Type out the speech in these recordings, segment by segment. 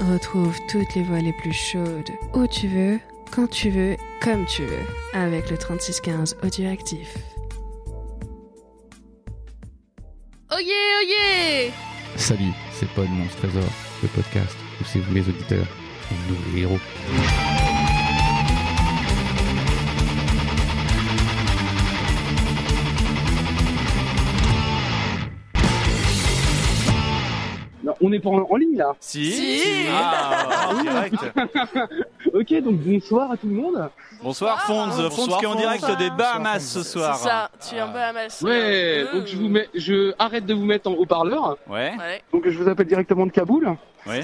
Retrouve toutes les voix les plus chaudes, où tu veux, quand tu veux, comme tu veux, avec le 3615 Audioactif. Oyez, oyez Salut, c'est Pod Monstre Trésor, le podcast où c'est vous les auditeurs et nous les héros. On n'est pas en, en ligne là. Si, Si. Ah, en direct. Ok, donc bonsoir à tout le monde. Bonsoir Fonds, Fonds Bonsoir, qui est en Fonds. direct des Bahamas ce C'est soir. ça, tu es en Bahamas. Ouais, Euh, donc je vous mets, je arrête de vous mettre en haut-parleur. Ouais, Ouais, Donc je vous appelle directement de Kaboul. ouais.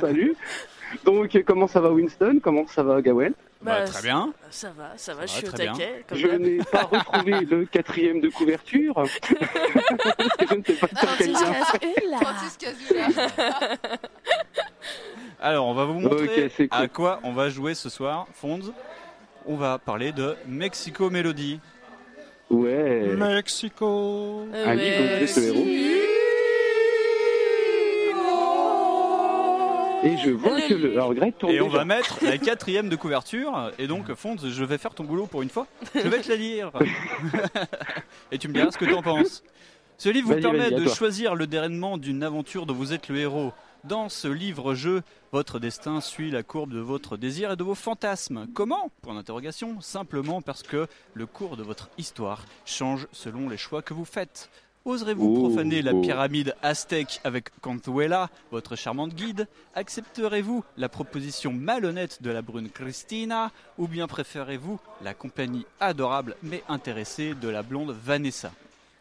Salut. Donc comment ça va Winston? Comment ça va Gawen Bah, Bah, très bien. ça va, ça va, Ça je va, suis au taquet. Comme Je n'ai pas retrouvé le quatrième de couverture. je ne sais pas Casula. Alors, on va vous montrer cool. à quoi on va jouer ce soir, Fonds. On va parler de Mexico Melody. Ouais. Mexico. Un livre où Et je vois que le Greg tourne Et on déjà. va mettre la quatrième de couverture. Et donc, Fonds, je vais faire ton boulot pour une fois. Je vais te la lire. Et tu me diras ce que tu en penses. Ce livre vous permet de choisir le déroulement d'une aventure dont vous êtes le héros. Dans ce livre-jeu, votre destin suit la courbe de votre désir et de vos fantasmes. Comment? Point d'interrogation. Simplement parce que le cours de votre histoire change selon les choix que vous faites. Oserez-vous Oh, profaner la pyramide aztèque avec Contuela, votre charmante guide? Accepterez-vous la proposition malhonnête de la brune Christina? Ou bien préférez-vous la compagnie adorable mais intéressée de la blonde Vanessa?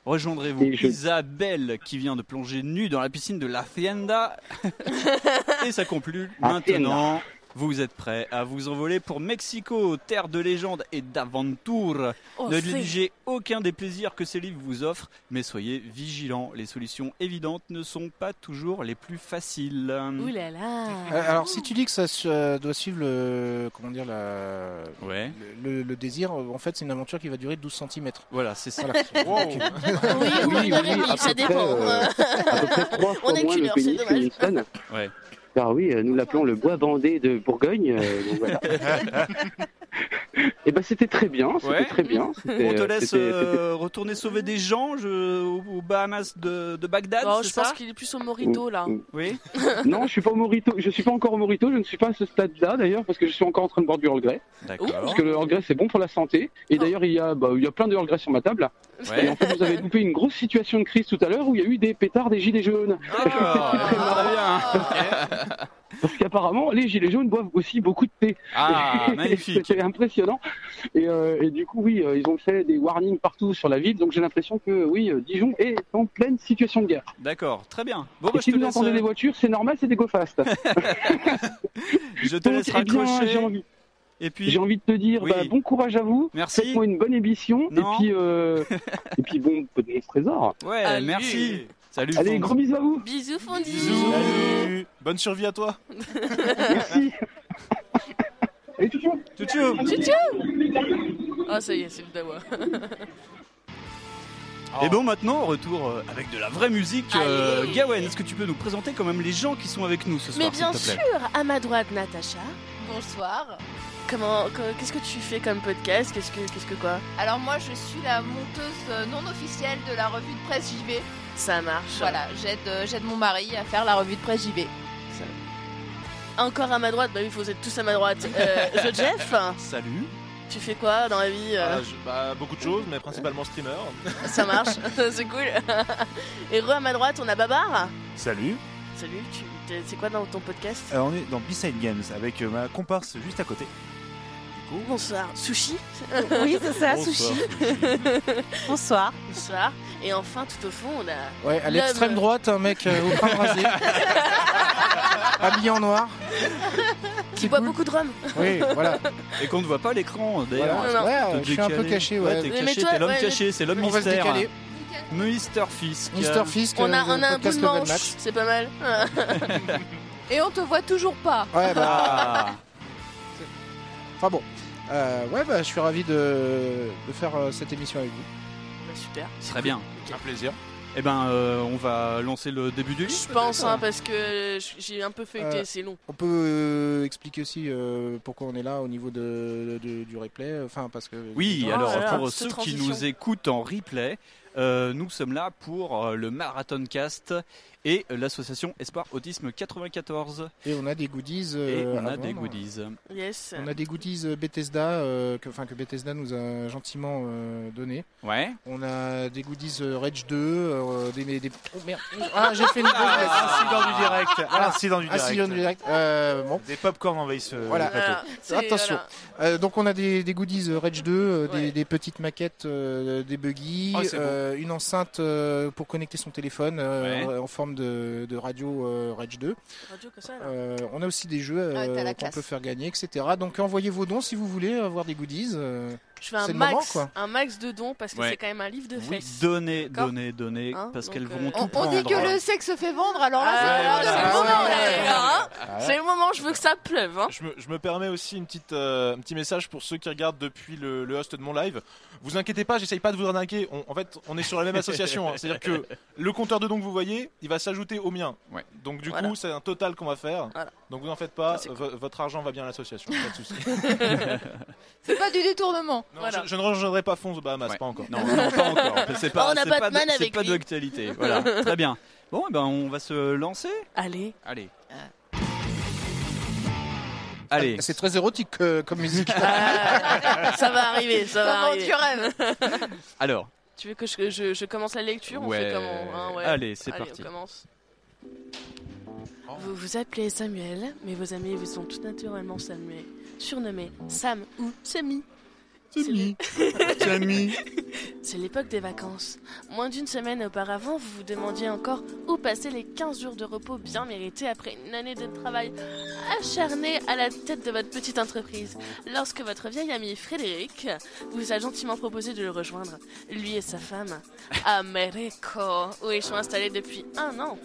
Rejoindrez-vous je- Isabelle qui vient de plonger nue dans la piscine de l'Hacienda Et ça conclut Hacienda. maintenant. Vous êtes prêts à vous envoler pour Mexico, terre de légende et d'aventure. Oh, ne négligez aucun des plaisirs que ces livres vous offrent, mais soyez vigilants. Les solutions évidentes ne sont pas toujours les plus faciles. Ouh là là. Euh, Alors, si tu dis que ça euh, doit suivre le, comment dire, la, Ouais, le, le- le désir, euh, en fait, c'est une aventure qui va durer 12 cm. voilà, c'est ça. Voilà. Oui, Oui, oui, ça dépend. euh, à peu près trois fois On a moins qu'une le heure, pénis c'est que dommage. Winston. Ouais. Car oui, euh, nous l'appelons le bois bandé de Bourgogne. euh, donc voilà. Et ben c'était très bien, c'était Ouais. très bien. On te laisse c'était- euh, retourner sauver des gens je- aux Bahamas de, de Bagdad, Oh, je ça pense qu'il est plus au Morito là. Oui. c'était- Non, je suis pas au Morito. Je suis pas encore au Morito. Je ne suis pas à ce stade-là d'ailleurs parce que je suis encore en train de boire du Earl Grey. D'accord. Parce que le Earl Grey c'est bon pour la santé. Et d'ailleurs il y a, bah, il y a plein de Earl Grey sur ma table. Et Ouais. en fait vous avez loupé une grosse situation de crise tout à l'heure où il y a eu des pétards des gilets jaunes. Ah, très bien. Parce qu'apparemment les gilets jaunes boivent aussi beaucoup de thé. Ah, magnifique. C'était impressionnant. Et, euh, et du coup, oui, euh, ils ont fait des warnings partout sur la ville. Donc j'ai l'impression que, oui, euh, Dijon est en pleine situation de guerre. D'accord, très bien. Bon, et bah, je si te vous laisse, entendez des voitures, c'est normal, c'est des go fast. je te Donc, laisse eh bien, raccrocher. j'ai envie, Et puis, j'ai envie de te dire, Oui. bah, bon courage à vous. Merci. Faites-moi une bonne émission. Non. Et puis, euh, et puis bon, peu de trésor. ouais, Allez. merci. Salut. Allez, Fonds. gros bisous à vous. Bisous Fondi. Bisous. Salut Bonne survie à toi Merci. Allez, tout Tchou, tchou. Ah ça y est, c'est le dawa. Et bon, maintenant, retour euh, avec de la vraie musique. Euh. Gawen, est-ce que tu peux nous présenter quand même les gens qui sont avec nous ce soir, Mais bien te plaît? sûr, à ma droite Natacha. Bonsoir. Comment, qu'est-ce que tu fais comme podcast? Qu'est-ce que, qu'est-ce que quoi? Alors moi je suis la monteuse euh, non officielle de la revue de presse JV. Ça marche. Voilà, j'aide euh, j'aide mon mari à faire la revue de presse JV. Encore à ma droite, bah oui, vous êtes tous à ma droite. Euh, je Jeff, Salut. tu fais quoi dans la vie euh, Ah, je- bah, Beaucoup de choses, mais principalement streamer. Ça marche, c'est cool. Et re à ma droite, on a Babar? Salut, Salut, tu, c'est quoi dans ton podcast? Alors, on est dans B-Side Games avec euh, ma comparse juste à côté. Bonsoir, Sushi. Oui, c'est ça, bonsoir. sushi. Bonsoir. Bonsoir. Et enfin, tout au fond, on a. Ouais, à L'homme. l'extrême droite, un mec euh, au crâne rasé, habillé en noir. Qui boit beaucoup de rhum. Oui, voilà. Et qu'on ne voit pas à l'écran d'ailleurs. Voilà. non. Ouais, Te je suis un peu décaler. caché, ouais. t'es Mais caché, toi, t'es l'homme ouais, caché, c'est l'homme On va se mystère. décaler. Mister Fisk. Mister Fisk, On a, euh, on a un bout podcast de Level manche, Match. c'est pas mal. Et on te voit toujours pas. Ouais, bah, Ah, enfin bon. Euh, ouais, bah, je suis ravi de, de faire euh, cette émission avec vous. Bah, super. très bien. Un plaisir. Eh ben, euh, on va lancer le début du livre. Je pense, hein, parce que j'ai un peu feuilleté, Euh, c'est long. On peut euh, expliquer aussi euh, pourquoi on est là au niveau de, de- du replay. Enfin, parce que. Oui, Oh alors pour ceux qui nous écoutent en replay, euh, nous sommes là pour euh, le Marathon Cast et l'association Espoir Autisme 94. Et on a des goodies. Et euh, on a des goodies. Yes. On a des goodies euh, Bethesda, euh, que, enfin, que Bethesda nous a gentiment euh, donné. Ouais. On a des goodies euh, Rage 2, euh, des, des- oh merde, ah j'ai fait une grosse Incident du direct. Voilà. Incident du direct. Incident du direct. Euh, bon, Des popcorn envahissent euh, Voilà. Attention. voilà. Euh, donc on a des, des goodies euh, Rage 2, euh, des, Ouais. des petites maquettes, euh, des buggy, Oh, une enceinte euh, pour connecter son téléphone euh, Ouais. en forme de, de radio euh, Rage 2. Radio comme ça, là. Euh, on a aussi des jeux Ah, euh, qu'on peut faire gagner, etc. Donc envoyez vos dons si vous voulez avoir des goodies. euh. Je fais un max, moment, quoi. un max de dons parce que Ouais. c'est quand même un livre de Oui, fesses. donnez, D'accord donnez, donnez, Hein, parce qu'elles euh, vont tout On, on prendre. dit que le sexe fait vendre, alors là, Ah, c'est ouais, le moment voilà, le hein. C'est le moment, je veux que ça pleuve. Hein. Je me, je me permets aussi une petite, euh, un petit message pour ceux qui regardent depuis le, le host de mon live. Vous inquiétez pas, j'essaye pas de vous arnaquer. On- en fait, on est sur la même association. hein. C'est-à-dire que le compteur de dons que vous voyez, il va s'ajouter au mien. Ouais. Donc du Voilà. coup, c'est un total qu'on va faire. Voilà. Donc vous n'en faites pas. Ça, votre argent va bien à l'association. Pas de souci. C'est pas du détournement. Non, Voilà. je, je ne rejoindrai pas Fonz aux Bahamas, Ouais. pas encore. Non, non, pas encore. C'est pas, On a c'est pas, Batman de- c'est avec pas d'actualité. Voilà, très bien. Bon, eh ben, on va se lancer. Allez. Allez. Ah. Allez. C'est très érotique euh, comme musique. Ah, ça va arriver, ça va arriver. tu rêves? Alors, Tu veux que je, je- je commence la lecture On Ouais. fait comment hein, ouais. Allez, c'est parti. on commence. Vous vous appelez Samuel, mais vos amis vous sont tout naturellement Samuel, surnommés Sam ou Samy. Samy. Samy. C'est l'époque des vacances. Moins d'une semaine auparavant, vous vous demandiez encore où passer les 15 jours de repos bien mérités après une année de travail acharné à la tête de votre petite entreprise. Lorsque votre vieil ami Frédéric vous a gentiment proposé de le rejoindre, lui et sa femme, à Mexico, où ils sont installés depuis un an.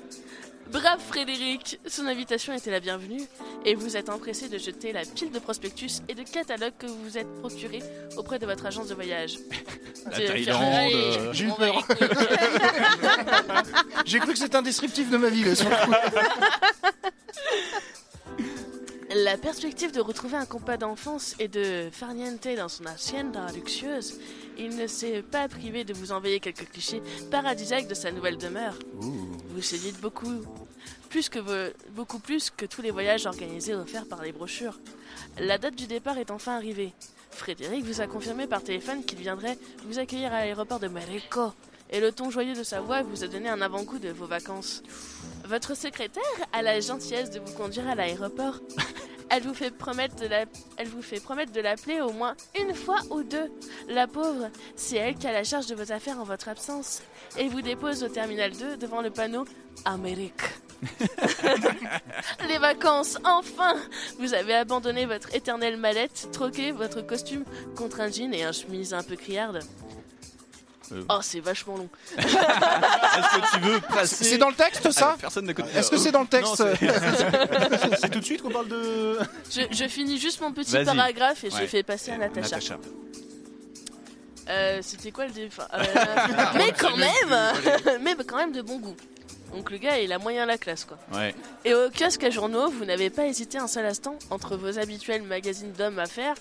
Brave Frédéric, son invitation était la bienvenue et vous êtes empressé de jeter la pile de prospectus et de catalogues que vous vous êtes procuré auprès de votre agence de voyage. La De Thaïlande, euh, J'ai eu peur. J'ai cru que c'était un descriptif de ma vie. là, sur le coup. La perspective de retrouver un compas d'enfance et de farniente dans son hacienda luxueuse, il ne s'est pas privé de vous envoyer quelques clichés paradisiaques de sa nouvelle demeure. Vous séduite beaucoup, plus que beaucoup plus que tous les voyages organisés et offerts par les brochures. La date du départ est enfin arrivée. Frédéric vous a confirmé par téléphone qu'il viendrait vous accueillir à l'aéroport de Marico, et le ton joyeux de sa voix vous a donné un avant-goût de vos vacances. Votre secrétaire a la gentillesse de vous conduire à l'aéroport. Elle vous fait promettre de la... elle vous fait promettre de l'appeler au moins une fois ou deux. La pauvre, c'est elle qui a la charge de vos affaires en votre absence. Et vous dépose au terminal 2 devant le panneau Amérique. Les vacances, enfin Vous avez abandonné votre éternelle mallette, troqué votre costume contre un jean et un chemise un peu criarde. Euh. Oh, c'est vachement long. Est-ce que tu veux passer C'est dans le texte ça Alors, Personne ne connaît. Est-ce que c'est dans le texte c'est- tout de suite qu'on parle de. Je, je finis juste mon petit paragraphe et je Ouais. fais passer à Natacha. Natacha. Euh, C'était quoi le dé... enfin, euh, Mais quand même Mais quand même de bon goût. Donc le gars, il a moyen la classe, quoi. Ouais. Et au kiosque à journaux, vous n'avez pas hésité un seul instant entre vos habituels magazines d'hommes à faire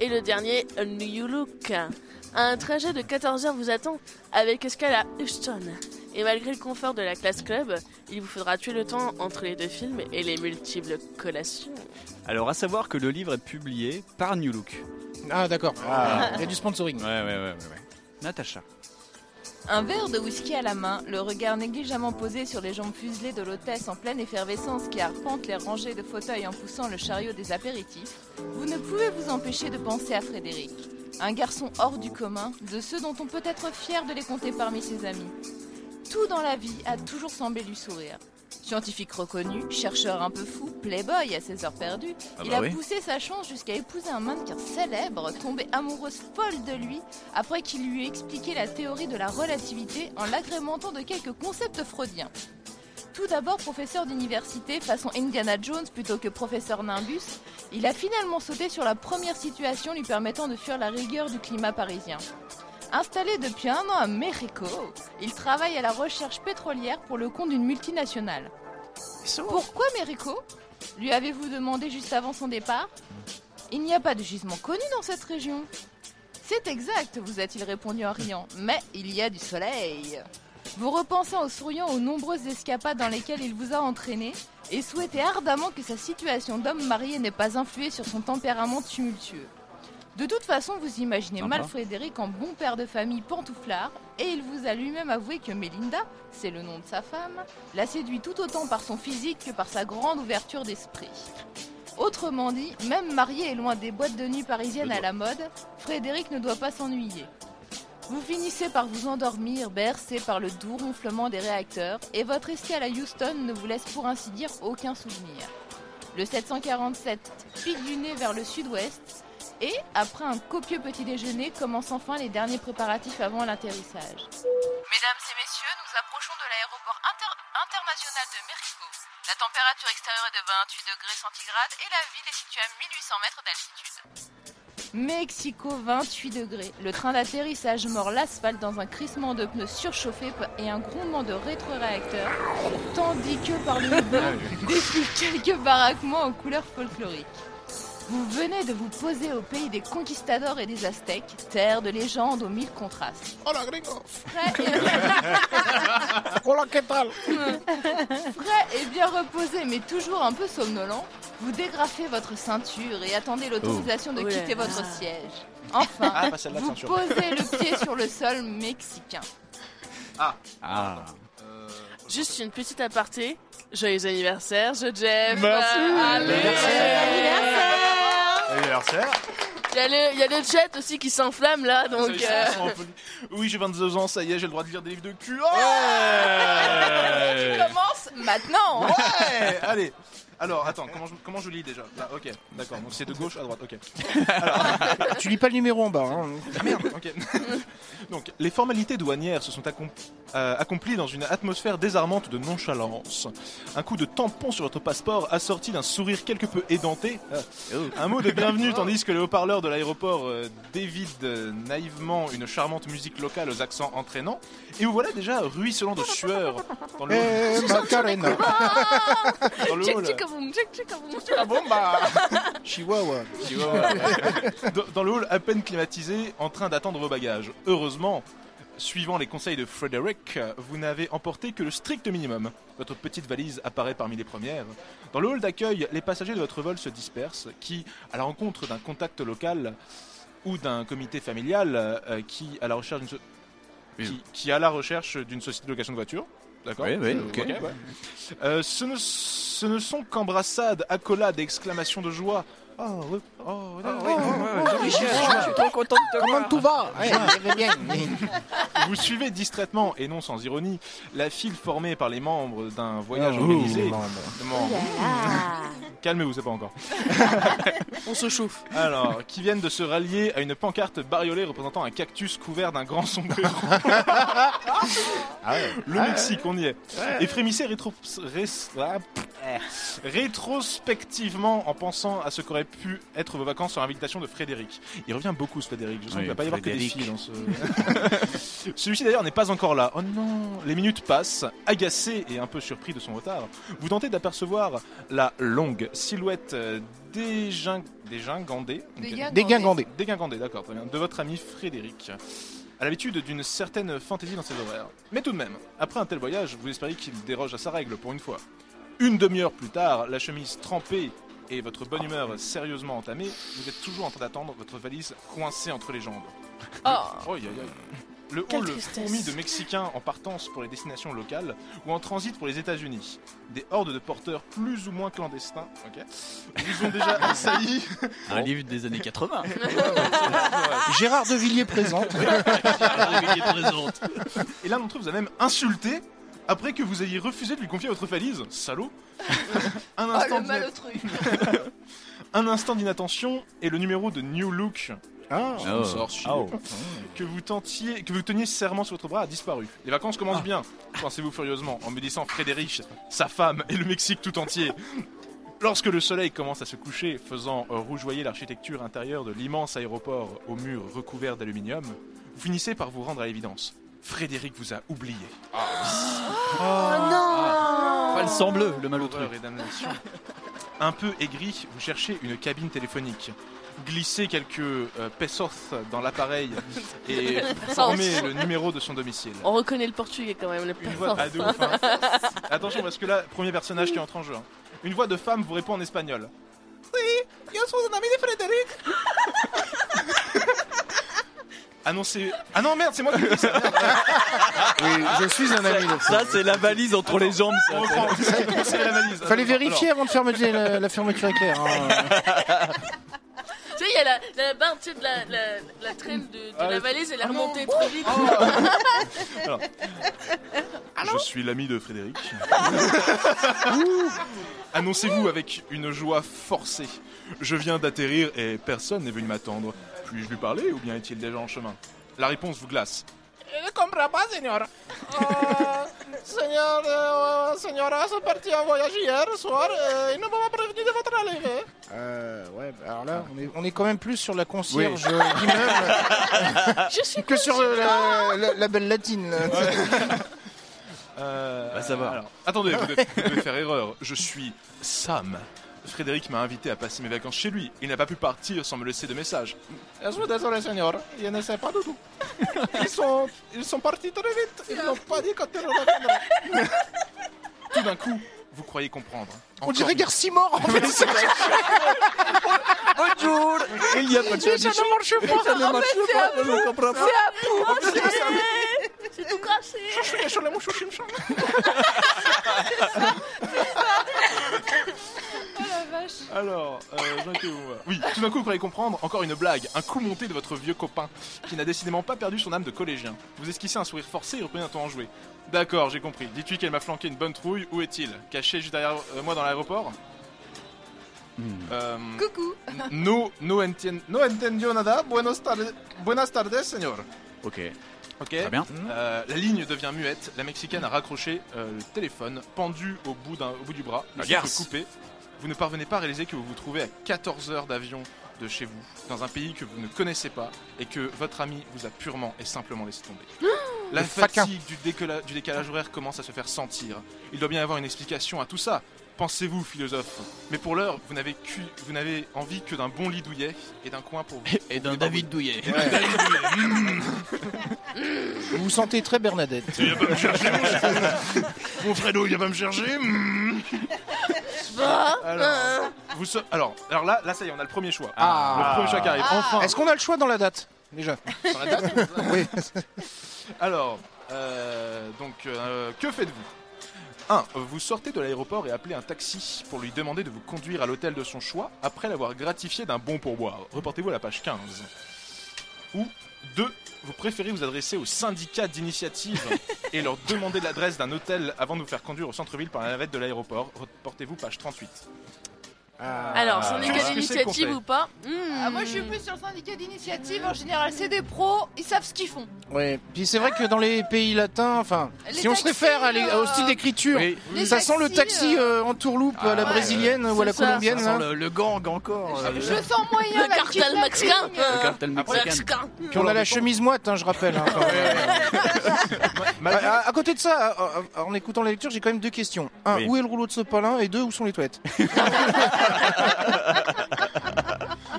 et le dernier A New Look. Un trajet de 14 heures vous attend avec escale à Houston. Et malgré le confort de la classe club, il vous faudra tuer le temps entre les deux films et les multiples collations. Alors, à savoir que le livre est publié par New Look. Ah d'accord. Il y a du sponsoring. Ouais, ouais, ouais, ouais. ouais. Natacha. Un verre de whisky à la main, le regard négligemment posé sur les jambes fuselées de l'hôtesse en pleine effervescence qui arpente les rangées de fauteuils en poussant le chariot des apéritifs, vous ne pouvez vous empêcher de penser à Frédéric. Un garçon hors du commun, de ceux dont on peut être fier de les compter parmi ses amis. Tout dans la vie a toujours semblé lui sourire. Scientifique reconnu, chercheur un peu fou, playboy à ses heures perdues, Ah il bah a oui. poussé sa chance jusqu'à épouser un mannequin célèbre, tombé amoureuse folle de lui, après qu'il lui ait expliqué la théorie de la relativité en l'agrémentant de quelques concepts freudiens. Tout d'abord professeur d'université façon Indiana Jones plutôt que professeur Nimbus, il a finalement sauté sur la première situation lui permettant de fuir la rigueur du climat parisien. Installé depuis un an à Mexico, il travaille à la recherche pétrolière pour le compte d'une multinationale. Pourquoi Mexico? Lui avez-vous demandé juste avant son départ? Il n'y a pas de gisement connu dans cette région. C'est exact, vous a-t-il répondu en riant, mais il y a du soleil. Vous repensez en souriant aux nombreuses escapades dans lesquelles il vous a entraîné et souhaitez ardemment que sa situation d'homme marié n'ait pas influé sur son tempérament tumultueux. De toute façon, vous imaginez mal. Frédéric en bon père de famille pantouflard, et il vous a lui-même avoué que Mélinda, c'est le nom de sa femme, l'a séduit tout autant par son physique que par sa grande ouverture d'esprit. Autrement dit, même marié et loin des boîtes de nuit parisiennes à la mode, Frédéric ne doit pas s'ennuyer. Vous finissez par vous endormir, bercé par le doux ronflement des réacteurs, et votre escale à Houston ne vous laisse pour ainsi dire aucun souvenir. Le 747 pique du nez vers le sud-ouest, et, après un copieux petit déjeuner, commence enfin les derniers préparatifs avant l'atterrissage. Mesdames et messieurs, nous approchons de l'aéroport inter- international de Mexico. La température extérieure est de 28 degrés centigrades et la ville est située à 1800 mètres d'altitude. Mexico, 28 degrés. Le train d'atterrissage mord l'asphalte dans un crissement de pneus surchauffés et un grondement de rétroréacteurs, tandis que par le haut défilent quelques baraquements en couleurs folkloriques. Vous venez de vous poser au pays des conquistadors et des aztèques, terre de légende aux mille contrastes. Hola, gringo. Frais et Hola, ¿qué tal? Frais et bien reposé, mais toujours un peu somnolent, vous dégrafez votre ceinture et attendez l'autorisation de Oh quitter votre siège. Enfin, Ah, celle-là, vous ceinture. posez le pied sur le sol mexicain. Ah. Ah. Juste une petite aparté. Joyeux anniversaire, je Jeff. Merci. Anniversaire. Il y, a le- il y a le chat aussi qui s'enflamme là, donc. Y est, euh, Oui, j'ai 22 ans, ça y est, j'ai le droit de lire des livres de cul. Oh Qui commence maintenant Ouais Allez alors, attends, comment je, comment je lis déjà? Là, ok, d'accord, donc c'est de gauche à droite, ok. Tu lis pas le numéro en bas. Hein. Ah merde, ok. Donc, les formalités douanières se sont euh, accomplies dans une atmosphère désarmante de nonchalance. Un coup de tampon sur votre passeport assorti d'un sourire quelque peu édenté. euh, un mot de bienvenue tandis que le haut-parleur de l'aéroport euh, dévide euh, naïvement une charmante musique locale aux accents entraînants. Et vous voilà déjà ruisselant de sueur dans le Eh, Macarena. dans le Tchic, hall. Ah. Chihuahua. dans, dans le hall à peine climatisé, en train d'attendre vos bagages. Heureusement, suivant les conseils de Frederick, vous n'avez emporté que le strict minimum. Votre petite valise apparaît parmi les premières. Dans le hall d'accueil, les passagers de votre vol se dispersent, qui, à la rencontre d'un contact local ou d'un comité familial, euh, qui à la recherche d'une so- qui, à la recherche d'une société de location de voitures. D'accord Oui, oui, Euh, ok. ouais. Euh, ce, ne, ce ne sont qu'embrassades, accolades et exclamations de joie. Oh, oui, oh, Je suis trop content de te Comment tout va je vais bien. Vous suivez distraitement, et non sans ironie, la file formée par les membres d'un voyage Oh, organisé. Calmez-vous, c'est pas encore. On se chauffe. Alors, qui viennent de se rallier à une pancarte bariolée représentant un cactus couvert d'un grand sombrero. Ah ouais. Le Mexique, on y est. Et frémissez rétro... ré- ah. rétrospectivement en pensant à ce qu'auraient pu être vos vacances sur invitation de Frédéric. Il revient beaucoup ce Frédéric, je sens Oui, qu'il va pas y avoir que des filles dans ce... Celui-ci d'ailleurs n'est pas encore là. Oh non Les minutes passent, agacé et un peu surpris de son retard. Vous tentez d'apercevoir la longue silhouette euh, déging... dégingandée Dégingandée. Dégingandé. Dégingandée, d'accord, très bien. De votre ami Frédéric. À l'habitude d'une certaine fantaisie dans ses horaires. Mais tout de même, après un tel voyage, vous espériez qu'il déroge à sa règle pour une fois. Une demi-heure plus tard, la chemise trempée et votre bonne humeur sérieusement entamée, vous êtes toujours en train d'attendre votre valise coincée entre les jambes. Oh, Oh, aïe, aïe, aïe. Le Quelle hall tristesse. fourmi de Mexicains en partance pour les destinations locales ou en transit pour les États-Unis. Des hordes de porteurs plus ou moins clandestins, ok, vous ont déjà assailli. Un livre des années 80. Gérard de Villiers présente. Et l'un d'entre eux vous a même insulté après que vous ayez refusé de lui confier votre valise. Salaud Un Oh, malotru un instant d'inattention et le numéro de New Look Ah, Oh. sort chier. Oh. que vous tentiez, que vous teniez serment sur votre bras a disparu. Les vacances commencent bien, pensez-vous furieusement, en me disant Frédéric, sa femme et le Mexique tout entier. Lorsque le soleil commence à se coucher, faisant rougeoyer l'architecture intérieure de l'immense aéroport aux murs recouverts d'aluminium, Vous finissez par vous rendre à l'évidence. Frédéric vous a oublié. Oh non Pas le sang bleu, le malotru. Un peu aigri, vous cherchez une cabine téléphonique. Glissez quelques euh, pesos dans l'appareil et formez le numéro de son domicile. On reconnaît le portugais quand même, le Une voix ah, hein. Attention parce que là, premier personnage qui entre en jeu. Une voix de femme vous répond en espagnol. Oui, yo soy un ami de Frédéric. Annoncez. Ah non merde, c'est moi qui dis ça. merde. Oui, je suis un ami Ça, c'est la valise entre les jambes. ça. On reprend. C'est la valise. Fallait Alors, vérifier avant de fermer la, la fermeture éclair. hein. Tu sais, il y a la, la barre tu sais, de la, la, la traîne de, de Ah, la valise, elle est remontée trop vite. Je suis l'ami de Frédéric. Annoncez-vous avec une joie forcée. Je viens d'atterrir et personne n'est venu m'attendre. Puis-je lui parler ou bien est-il déjà en chemin? La réponse vous glace. Ne comprends pas, señor. señor, señora, sont partis en voyage hier soir et ils ne m'ont pas prévenu de votre arrivée. Euh, ouais, bah alors là, on est, on est quand même plus sur la concierge d'immeuble Je suis que sur euh, la, la- la belle latine. là. Euh, Va savoir. alors, attendez, vous devez, vous devez faire erreur. Je suis Sam. Frédéric m'a invité à passer mes vacances chez lui. Il n'a pas pu partir sans me laisser de message. Je suis désolé, Seigneur. Je ne sais pas du tout. Ils sont, ils sont partis très vite. Ils n'ont pas dit quand ils reviendraient. Tout d'un coup, vous croyez comprendre. On Encore dirait une- Garcimore en fait. c'est. Bonjour Il y a pas de Ça ne marche pas. Ça ne marche pas, je ne comprends pas. C'est tout cassé. Oh la vache. Alors, euh, moi Oui, tout d'un coup, vous croyez comprendre, encore une blague, un coup monté de votre vieux copain, qui n'a décidément pas perdu son âme de collégien. Vous esquissez un sourire forcé et reprenez un ton enjoué. D'accord, j'ai compris. Dites-lui qu'elle m'a flanqué une bonne trouille, où est-il? Caché juste derrière euh, moi dans l'aéroport? Euh, Coucou. no, no, entien- no entendió nada. Buenos tardes, buenas tardes, señor. Ok. Ok. Très bien. Euh, la ligne devient muette. La mexicaine a raccroché euh, le téléphone, pendu au bout, d'un- au bout du bras. Le La souffle coupé. Vous ne parvenez pas à réaliser que vous vous trouvez à 14 heures d'avion de chez vous, dans un pays que vous ne connaissez pas et que votre ami vous a purement et simplement laissé tomber. La faquin. fatigue du décalage horaire commence à se faire sentir. Il doit bien y avoir une explication à tout ça. Pensez-vous, philosophe. Mais pour l'heure, vous n'avez vous n'avez envie que d'un bon lit douillet et d'un coin pour vous. Et d'un David Douillet. Vous vous sentez très Bernadette. Il va pas me chercher, mon, mon Fredo, il va pas me chercher. Alors, vous so- alors, alors là, là, ça y est, on a le premier choix. Ah. Le premier choix qui arrive. Enfin. Est-ce qu'on a le choix dans la date déjà? Sur la date? Oui. Alors, euh, donc, euh, que faites-vous? 1. Vous sortez de l'aéroport et appelez un taxi pour lui demander de vous conduire à l'hôtel de son choix après l'avoir gratifié d'un bon pourboire. Reportez-vous à la page 15. Ou 2. Vous préférez vous adresser au syndicat d'initiative et leur demander l'adresse d'un hôtel avant de vous faire conduire au centre-ville par la navette de l'aéroport. Reportez-vous page 38. Alors, Qu'est-ce syndicat d'initiative ou pas Hmm. Ah, moi je suis plus sur le syndicat d'initiative. En général, c'est des pros, ils savent ce qu'ils font. Ouais. Puis c'est vrai que dans les pays latins, enfin, Les si on se réfère à les- au euh, style d'écriture, Oui. Les ça sent le taxi euh, euh, en tourloupe à la Ah ouais, brésilienne ou à la ça, colombienne. Ça sent le, le gang encore. euh, Je sens moyen Le la cartel mexicain le cartel mexicain. Puis on a la chemise moite, hein, je rappelle. hein, à, côté de ça, en écoutant la lecture, j'ai quand même deux questions. Un, Oui. où est le rouleau de sopalin? Et deux, où sont les toilettes?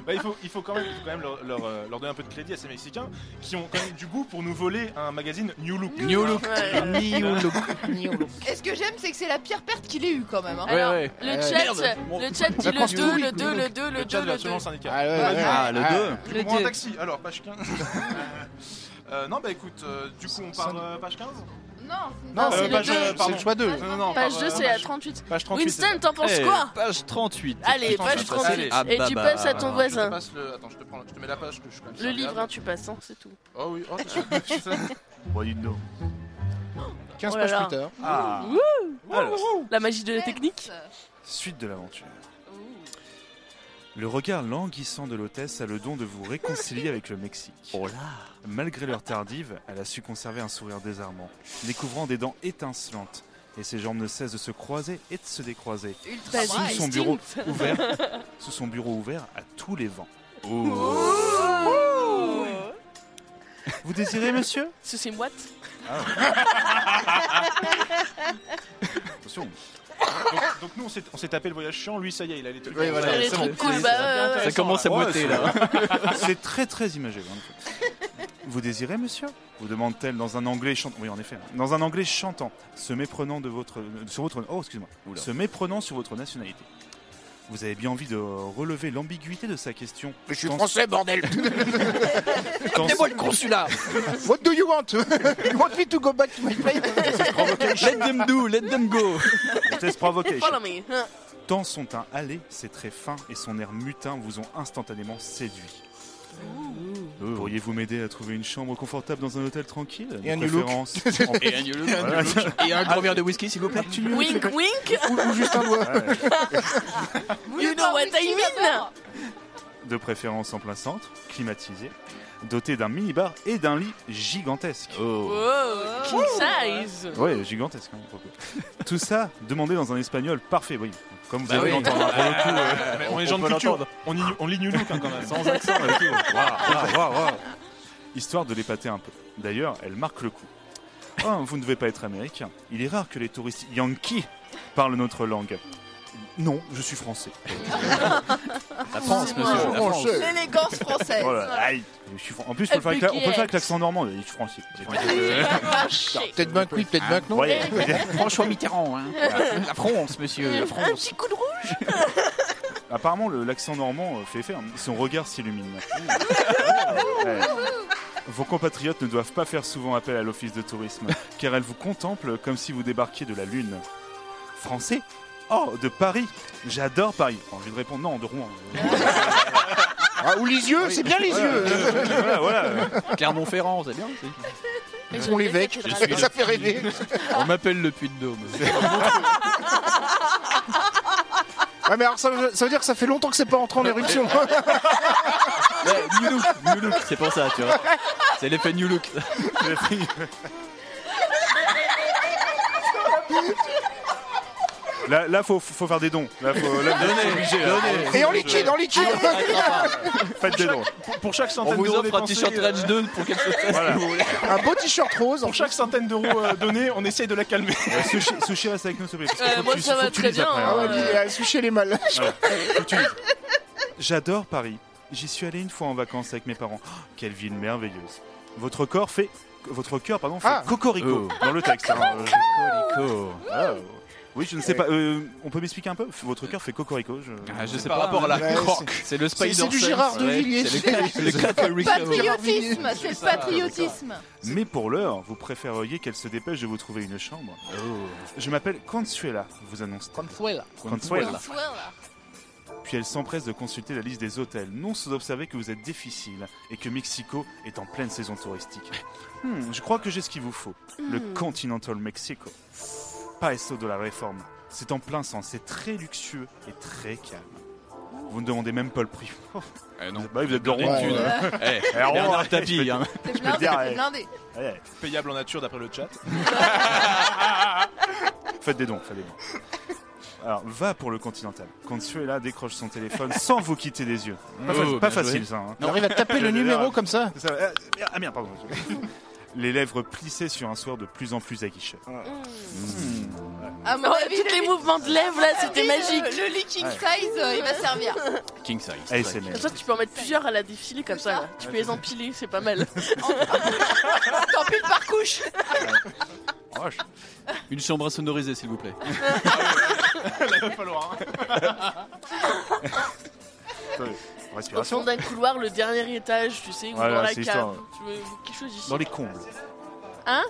Bah, il, faut, il faut quand même, faut quand même leur, leur, euh, leur donner un peu de crédit à ces Mexicains qui ont quand même du goût pour nous voler un magazine New Look. New Look. New look. New look. Et ce que j'aime, c'est que c'est la pire perte qu'il ait eu quand même. hein. Ouais, Alors, ouais. le chat, merde. Bon. le chat dit le Vacances 2, le publiques, 2, nous. le 2, le Le 2, chat le 2. le syndicat. Ah, ouais, ouais, Ah, le ouais. 2. Le Prends un taxi, alors page 15. Euh, non, bah écoute, euh, du coup on part euh, page 15 Non, Non, c'est le page, 2. euh, le choix 2. Non, non, non, Page par, 2, euh, c'est à page- 38. Page 38. c'est Winston, t'en penses Eh, quoi Page 38. Allez, page je passe, 38. allez. Ah, Et bah, tu bah, passes à ton ça. Je te voisin. le... Attends, je te, prends... je te mets la page que je suis quand même Le sur livre, hein, tu passes, hein, c'est tout. Oh oui, oh, t'es sûr. 15 Oh là pages là. plus tard. Ah. La magie de la technique. suite de l'aventure. Le regard languissant de l'hôtesse a le don de vous réconcilier avec le Mexique. Oh là. Malgré l'heure tardive, elle a su conserver un sourire désarmant, découvrant des dents étincelantes. Et ses jambes ne cessent de se croiser et de se décroiser. Ultra Sous son bureau ouvert, sous son bureau ouvert à tous les vents. Vous désirez, monsieur? C'est c'est moite. Attention. Donc, donc nous, on s'est- tapé le voyage chiant. Lui, ça y est, il a les trucs. Oui, voilà, Les c'est trucs bon. cool, bah Ça commence à boiter c'est- là. C'est très très imagé. Vous désirez, monsieur? Vous demande-t-elle dans un anglais chantant. Oui, en effet. Dans un anglais chantant, se méprenant de votre, sur votre. Oh, excuse-moi. Se méprenant sur votre nationalité. Vous avez bien envie de relever l'ambiguïté de sa question. Mais je suis Tant- français, bordel tant- le consulat What do you want? You want me to go back to my place? Let them do, let them go. Test provocation. Follow me. Tant son teint allé, ses traits fins et son air mutin vous ont instantanément séduit. Pourriez-vous m'aider à trouver une chambre confortable dans un hôtel tranquille Et un De new look. préférence en- Et un new look. Voilà. Et un grand verre de whisky, s'il vous plaît. Wink, wink. ou, ou juste un doigt You know what I mean. De préférence en plein centre, climatisé, doté d'un minibar et d'un lit gigantesque. Oh. Wow, king size. Ouais, gigantesque. hein. Tout ça demandé dans un espagnol parfait, oui. Comme vous Bah avez oui. l'entendre. pour le coup, euh, Mais on est gens de culture. On, y- on lit New Look hein, quand même. sans accent et tout. Waouh, waouh, waouh. Histoire de l'épater un peu. D'ailleurs, elle marque le coup. Oh, vous ne devez pas être américain. Il est rare que les touristes yankees parlent notre langue. Non, je suis français. La France, monsieur. La France. L'élégance française. Oh là, aïe, je suis fran- En plus, on peut le faire avec la- on peut le faire avec l'accent normand. Je suis français. Peut-être bien que oui, peut-être bien que non. Ouais. François Mitterrand. Hein. La France, monsieur. La Un France. petit coup de rouge. Apparemment, le- l'accent normand euh, fait effet. hein. Son regard s'illumine. Ouais. Vos compatriotes ne doivent pas faire souvent appel à l'office de tourisme, car elles vous contemplent comme si vous débarquiez de la Lune. Français? Oh, de Paris J'adore Paris. Envie de répondre non, de Rouen. Ah, ou Lisieux, c'est bien les yeux voilà, voilà. Clermont-Ferrand, c'est bien. Ils sont l'évêque, ça le- fait rêver On m'appelle le Puy-de-Dôme. Ouais, mais alors ça veut, ça veut dire que ça fait longtemps que c'est pas entré en éruption. Ouais, new look, new look, c'est pour ça, tu vois. C'est l'effet new look. Là, là faut, faut faire des dons. Là, faut, là, vous obligé, là. Et en liquide, en liquide Faites des dons. Pour, pour chaque On centaine vous d'euros offre un t-shirt euh, Rage 2 pour qu'elle se fasse Voilà. vous. Un beau t-shirt rose. pour chaque centaine d'euros euh, donnés, on essaye de la calmer. Euh, sushi, sushi, reste avec nous, s'il te plaît. Euh, faut moi, que tu- ça va très lises bien, après, hein. Ah hein. a souché les mal. Voilà. Faut que tu lises. J'adore Paris. J'y suis allé une fois en vacances avec mes parents. Oh, quelle ville merveilleuse. Votre corps fait. Votre cœur, pardon, fait Ah. cocorico Oh. dans le texte. hein. Euh, Cocorico. ah, oui, je ne sais pas. euh, on peut m'expliquer un peu Votre cœur fait cocorico. Je... Ah, je sais par pas. rapport à la Ouais, croque. C'est le Spider c'est du Sense, Gérard de ouais. Villiers, C'est c'est- le. Patriotisme, c'est le patriotisme. Mais pour l'heure, vous préféreriez qu'elle se dépêche de vous trouver une chambre. Je m'appelle Consuela, vous annonce. Consuela. Consuela. Puis elle s'empresse de consulter la liste des hôtels, non sans observer que vous êtes difficile et que Mexico est en pleine saison touristique. Hmm, je crois que j'ai ce qu'il vous faut. Le Continental Mexico. Pas SO de la réforme. C'est en plein sens, c'est très luxueux et très calme. Vous ne demandez même pas le prix. Oh, Eh non. bah vous êtes de Rouen. Ouais, euh, Eh, Eh, Rouen, Bernard ouais, Tapie, je peux- hein. T'es peux blindé, dire, ouais. blindé. ouais, Payable en nature d'après le chat. Faites des dons, faites des dons. Alors, va pour le Continental. Consuela décroche son téléphone sans vous quitter des yeux. Pas, fa- Oh, pas facile joué. ça. hein. On arrive à taper le numéro comme ça. Ça, euh, ah merde, pardon. Les lèvres plissées sur un soir de plus en plus aguicheux. À mon Oh, avis, tous les le- mouvements de lèvres là, c'était magique. Le, le leaking size, euh, il va servir. King size. ASMR. Comme ça, tu peux en mettre plusieurs à la défilée comme ça. là. Tu peux les empiler, c'est pas mal. Tant pis par couche. Une chambre à sonoriser, s'il vous plaît. Il va falloir. hein. Attendez, Au fond Respiration. d'un couloir, le dernier étage, tu sais, ou Voilà, dans la c'est cave. histoire. Tu veux quelque chose ici Dans les combles. Hein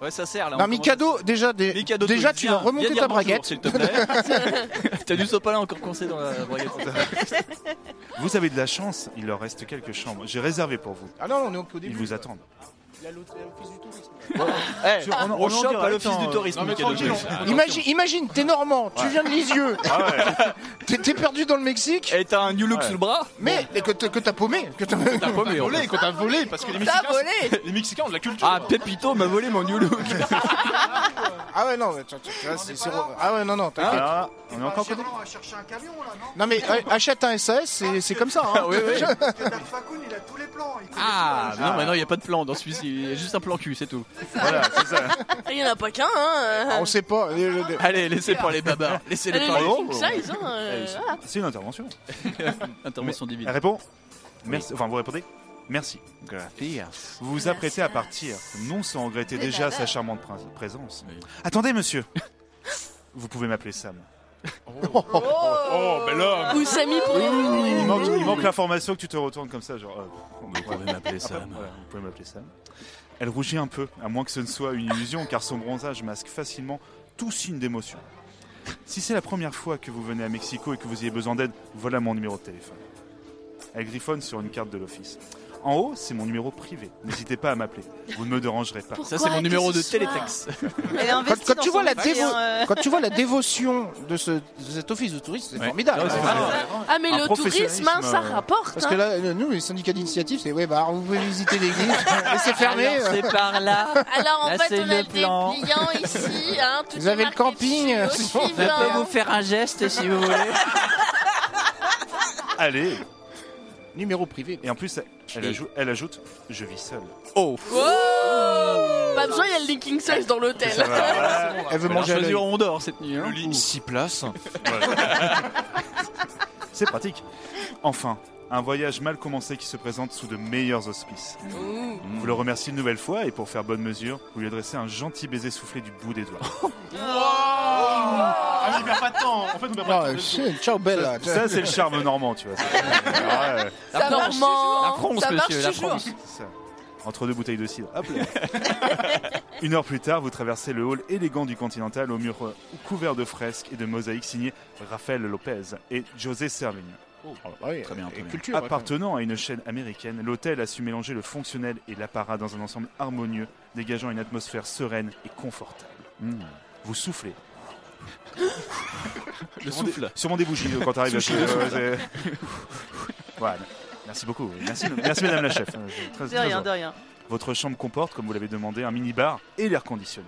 Ouais, ça sert là. Non, on Mikado, déjà, des- commence- Mikado, déjà tu viens, vas remonter dire ta bonjour, braguette. S'il te plaît. T'as du sopalin encore coincé dans la braguette. Vous avez de la chance, il leur reste quelques chambres. J'ai réservé pour vous. Ah non, on est au Ils début. vous attendent. Il a l'autre- l'office du tourisme. Eh, on- on chope à l'office attends, du euh, tourisme. non, mais Michael tranquille, Douglas. on- Imagine, imagine, t'es normand, tu viens de Lisieux, Ah ouais. t'es t'es perdu dans le Mexique, Et t'as un new look Ouais. sous le bras mais que t'as paumé. Que t'as- mais volé, quand t'as volé, parce que les T'as Mexicains, volé les Mexicains ont de la culture. Ah, Pepito m'a volé mon new look. Ah ouais, non, mais tu- tu- tu vois, c'est- Ah ouais, non, non, t'inquiète. Alors là, on est encore connecté. On va chercher un camion là, non? Non mais euh, achète un SAS, c'est- c'est comme ça. Hein. oui, oui. Parce que Dark Fakoun, il a tous les plans. il connaît Ah, tout. non, mais non, il n'y a pas de plan dans celui-ci. Il y a juste un plan cul, c'est tout. Voilà, c'est ça. Il y en a pas qu'un, hein. Ah, on sait pas. euh, euh, Allez, laissez pour les babards. Laissez-les parler. hein. euh, voilà. C'est une intervention. Intervention divine. Elle répond Merci. Enfin, vous répondez Merci. Vous vous apprêtez à partir, non sans regretter déjà bavard. sa charmante prin- présence. Oui. Attendez, monsieur. Vous pouvez m'appeler Sam. Oh, bel homme Ou Samy pour Il manque, il manque l'information que tu te retournes comme ça, genre. euh, Vous pouvez m'appeler après, Sam. voilà, vous pouvez m'appeler Sam. Elle rougit un peu, à moins que ce ne soit une illusion, car son bronzage masque facilement tout signe d'émotion. Si c'est la première fois que vous venez à Mexico et que vous ayez besoin d'aide, voilà mon numéro de téléphone. Elle griffonne sur une carte de l'office. En haut, c'est mon numéro privé. N'hésitez pas à m'appeler. Vous ne me dérangerez pas. Ça, c'est mon numéro de Qu'est-ce que ce télétex. Elle est Quand, investie quand dans tu son vois la métier, dévo- hein, euh. quand tu vois la dévotion de, ce, de cet office de tourisme, c'est Ouais. formidable. Ah ouais, Ah. Ah, mais le tourisme, hein, ça euh, rapporte. Parce hein. que là, euh, nous, les syndicats d'initiative, c'est ouais, bah, alors, vous pouvez visiter l'église, et c'est fermé. C'est par là. Alors en Là, fait, c'est on a plan. dépliant ici. Hein, Vous avez le camping, peux suivant. vous faire un geste si vous voulez. Allez Numéro privé. Et en plus, elle, Et- ajoute, elle ajoute Je vis seule. Oh Pas besoin, il y a le linking size dans l'hôtel. Ça va, voilà. Elle veut manger choisir on dort cette nuit. hein. Le lit, 6 places. C'est pratique. Enfin, un voyage mal commencé qui se présente sous de meilleurs auspices. Vous le remerciez une nouvelle fois et pour faire bonne mesure, vous lui adressez un gentil baiser soufflé du bout des doigts. Ah, on perd pas de temps. En fait, on perd pas Ah, de temps. shit, ciao Bella. Ça, c'est le charme normand, tu vois. C'est- Ouais, Ça marche toujours. La France, Ça marche monsieur, la toujours. France. c'est ça. Entre deux bouteilles de cidre. Hop là. Une heure plus tard, vous traversez le hall élégant du Continental au mur euh, couvert de fresques et de mosaïques signées Rafael Lopez et José Servigne. Ouais, Très bien, et très bien. culture. ouais, Appartenant à une chaîne américaine, l'hôtel a su mélanger le fonctionnel et l'apparat dans un ensemble harmonieux, dégageant une atmosphère sereine et confortable. Mmh. Vous soufflez. Le Sûrement des- souffle. Sûrement des bougies euh, quand ouais, le ouais, c'est- Voilà. Merci beaucoup. Merci, merci madame la chef. Euh, très- De très rien, heureux. de rien. Votre chambre comporte, comme vous l'avez demandé, un mini-bar et l'air conditionné.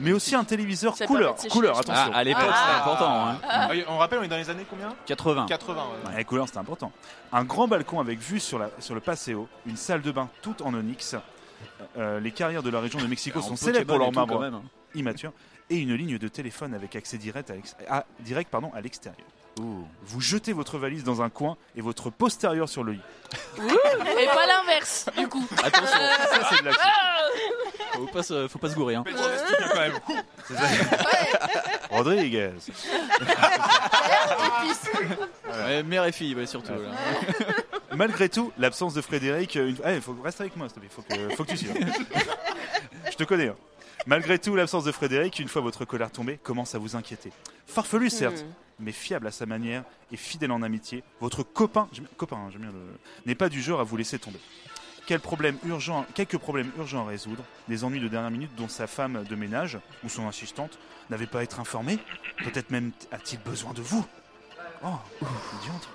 Mais aussi un téléviseur Ça couleur. Couleur, attention. Ah, à l'époque, Ah. c'était important. Hein. Ah, On rappelle, on est dans les années combien? 80. 80. ouais. Ouais, couleur, c'était important. Un grand balcon avec vue sur, la, sur le Paseo, une salle de bain toute en onyx. Euh, les carrières de la région de Mexico sont célèbres pour leur marbre marbre hein. et une ligne de téléphone avec accès direct à direct pardon, à l'extérieur. Vous jetez votre valise dans un coin et votre postérieur sur le lit. Et pas l'inverse, du coup. Attention, Ça, c'est de l'action. faut pas se, faut pas se gourer. Hein. quand même. Rodriguez. Ouais, mère et fille, ouais, surtout. là. Malgré tout, l'absence de Frédéric. euh, Une... Ah, faut reste avec moi, s'il te plaît. Faut que, faut que tu suives. Je te connais. hein. Malgré tout, l'absence de Frédéric, une fois votre colère tombée, commence à vous inquiéter. Farfelu, certes, mais fiable à sa manière et fidèle en amitié, votre copain, hein, j'aime bien le- n'est pas du genre à vous laisser tomber. Quel problème urgent, quelques problèmes urgents à résoudre, des ennuis de dernière minute dont sa femme de ménage ou son assistante n'avait pas à être informée Peut-être même a-t-il besoin de vous? Oh, diantre.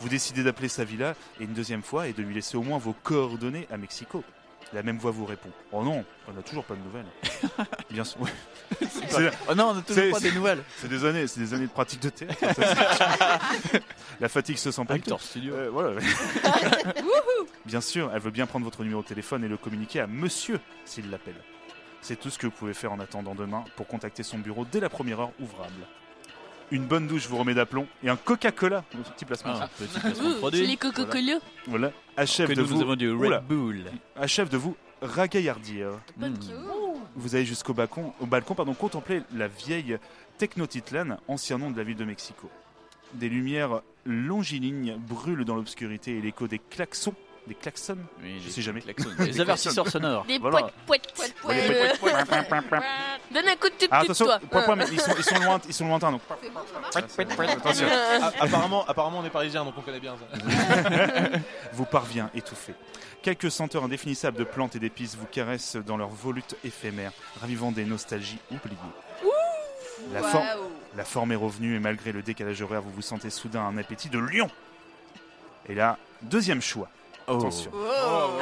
Vous décidez d'appeler sa villa et une deuxième fois et de lui laisser au moins vos coordonnées à Mexico. La même voix vous répond Oh non, on n'a toujours pas de nouvelles. Bien sûr. ouais. Oh non, on n'a toujours pas des nouvelles. c'est des années, c'est des années de pratique de théâtre. La fatigue se sent pas. Actor studio. Euh, voilà. bien sûr, elle veut bien prendre votre numéro de téléphone et le communiquer à monsieur s'il l'appelle. C'est tout ce que vous pouvez faire en attendant demain pour contacter son bureau dès la première heure ouvrable. Une bonne douche vous remet d'aplomb et un Coca-Cola, petit placement. Ah, petit placement de Ouh, produit. Les coco-colos. Voilà, achève de nous, vous, nous avons du Red Oula. Bull. achève de vous ragaillardir. Mm. Vous allez jusqu'au balcon, au balcon pardon, contempler la vieille Tecnotitlan, ancien nom de la ville de Mexico. Des lumières longilignes brûlent dans l'obscurité et l'écho des klaxons, des klaxons, Oui, Je sais jamais. klaxons. Les avertisseurs sonores. Des Voilà. poètes. Donne un coup de tube Ah, attention, toi. point, point, mais ils sont, ils sont loin, ils sont lointains donc. Attention. Apparemment, apparemment, on est parisien, donc on connaît bien ça. vous parvient étouffé. Quelques senteurs indéfinissables de plantes et d'épices vous caressent dans leur volute éphémère, ravivant des nostalgies oubliées. La, for- la forme est revenue et malgré le décalage horaire, vous vous sentez soudain un appétit de lion. Et là, deuxième choix. Attention.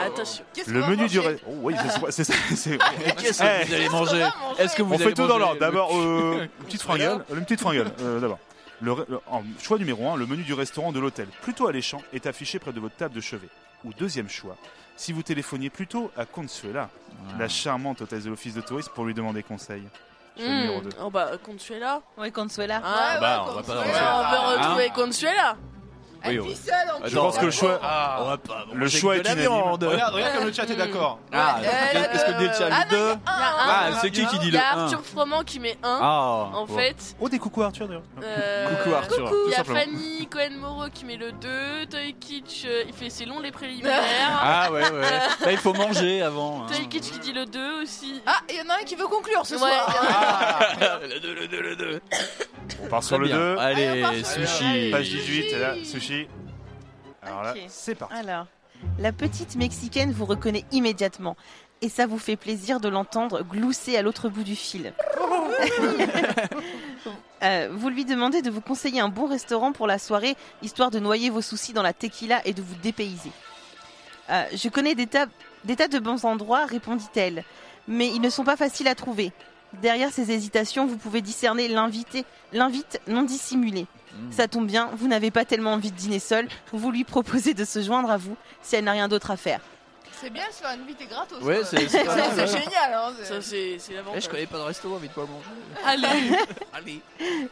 Attention. Le menu du ré- Oh, oui, c'est- ça. qu'est-ce que Eh, vous allez manger Est-ce que vous On fait tout dans l'ordre. le- D'abord, euh, une petite fringale. Une petite fringale. euh, D'abord. Le, le- en choix numéro 1, le menu du restaurant de l'hôtel, plutôt alléchant, est affiché près de votre table de chevet. Ou deuxième choix, si vous téléphoniez plutôt à Consuela, la charmante hôtesse de l'office de tourisme, pour lui demander conseil. Choix Hmm. numéro 2. Oh bah, Consuela. Ouais, Consuela. Ah, Bah, on va pas on veut retrouver Consuela. Oui, Elle oui. vit seule en Je pense que le choix, Ah, On va pas le choix est de la unanime. viande. regarde, regarde comme le chat est d'accord. Ah, a- qu'est-ce que dit le chat Ah, Le 2 Il y a un. Ah, c'est qui qui dit Il y le a 1 Arthur Froment qui met 1. Ah, En bon. fait, Oh, des coucou Arthur d'ailleurs. Euh, Coucou, Arthur. Il y a. Fanny Cohen-Moreau qui met le 2. Toy Kitsch, euh, il fait c'est long les préliminaires. Ah ouais, ouais. Là, il faut manger avant. hein. Toy Kitsch qui dit le 2 aussi. Ah, il y en a un qui veut conclure ce soir. Le 2, le 2, le 2. On part sur le bien. 2. Allez, sushi. Page 18, c'est là, sushi. Alors là, c'est parti. Alors, la petite Mexicaine vous reconnaît immédiatement. Et ça vous fait plaisir de l'entendre glousser à l'autre bout du fil. Euh, vous lui demandez de vous conseiller un bon restaurant pour la soirée, histoire de noyer vos soucis dans la tequila et de vous dépayser. Euh, je connais des tas, des tas de bons endroits, répondit-elle, mais ils ne sont pas faciles à trouver. Derrière ces hésitations, vous pouvez discerner l'invité, l'invite non dissimulé. Ça tombe bien, vous n'avez pas tellement envie de dîner seul, vous lui proposez de se joindre à vous si elle n'a rien d'autre à faire. C'est bien de se faire inviter gratos. Ouais, c'est- génial. Hein, c'est- Ça, c'est c'est Eh, l'avantage. je connais pas de resto, envie de pas manger. Allez. Allez.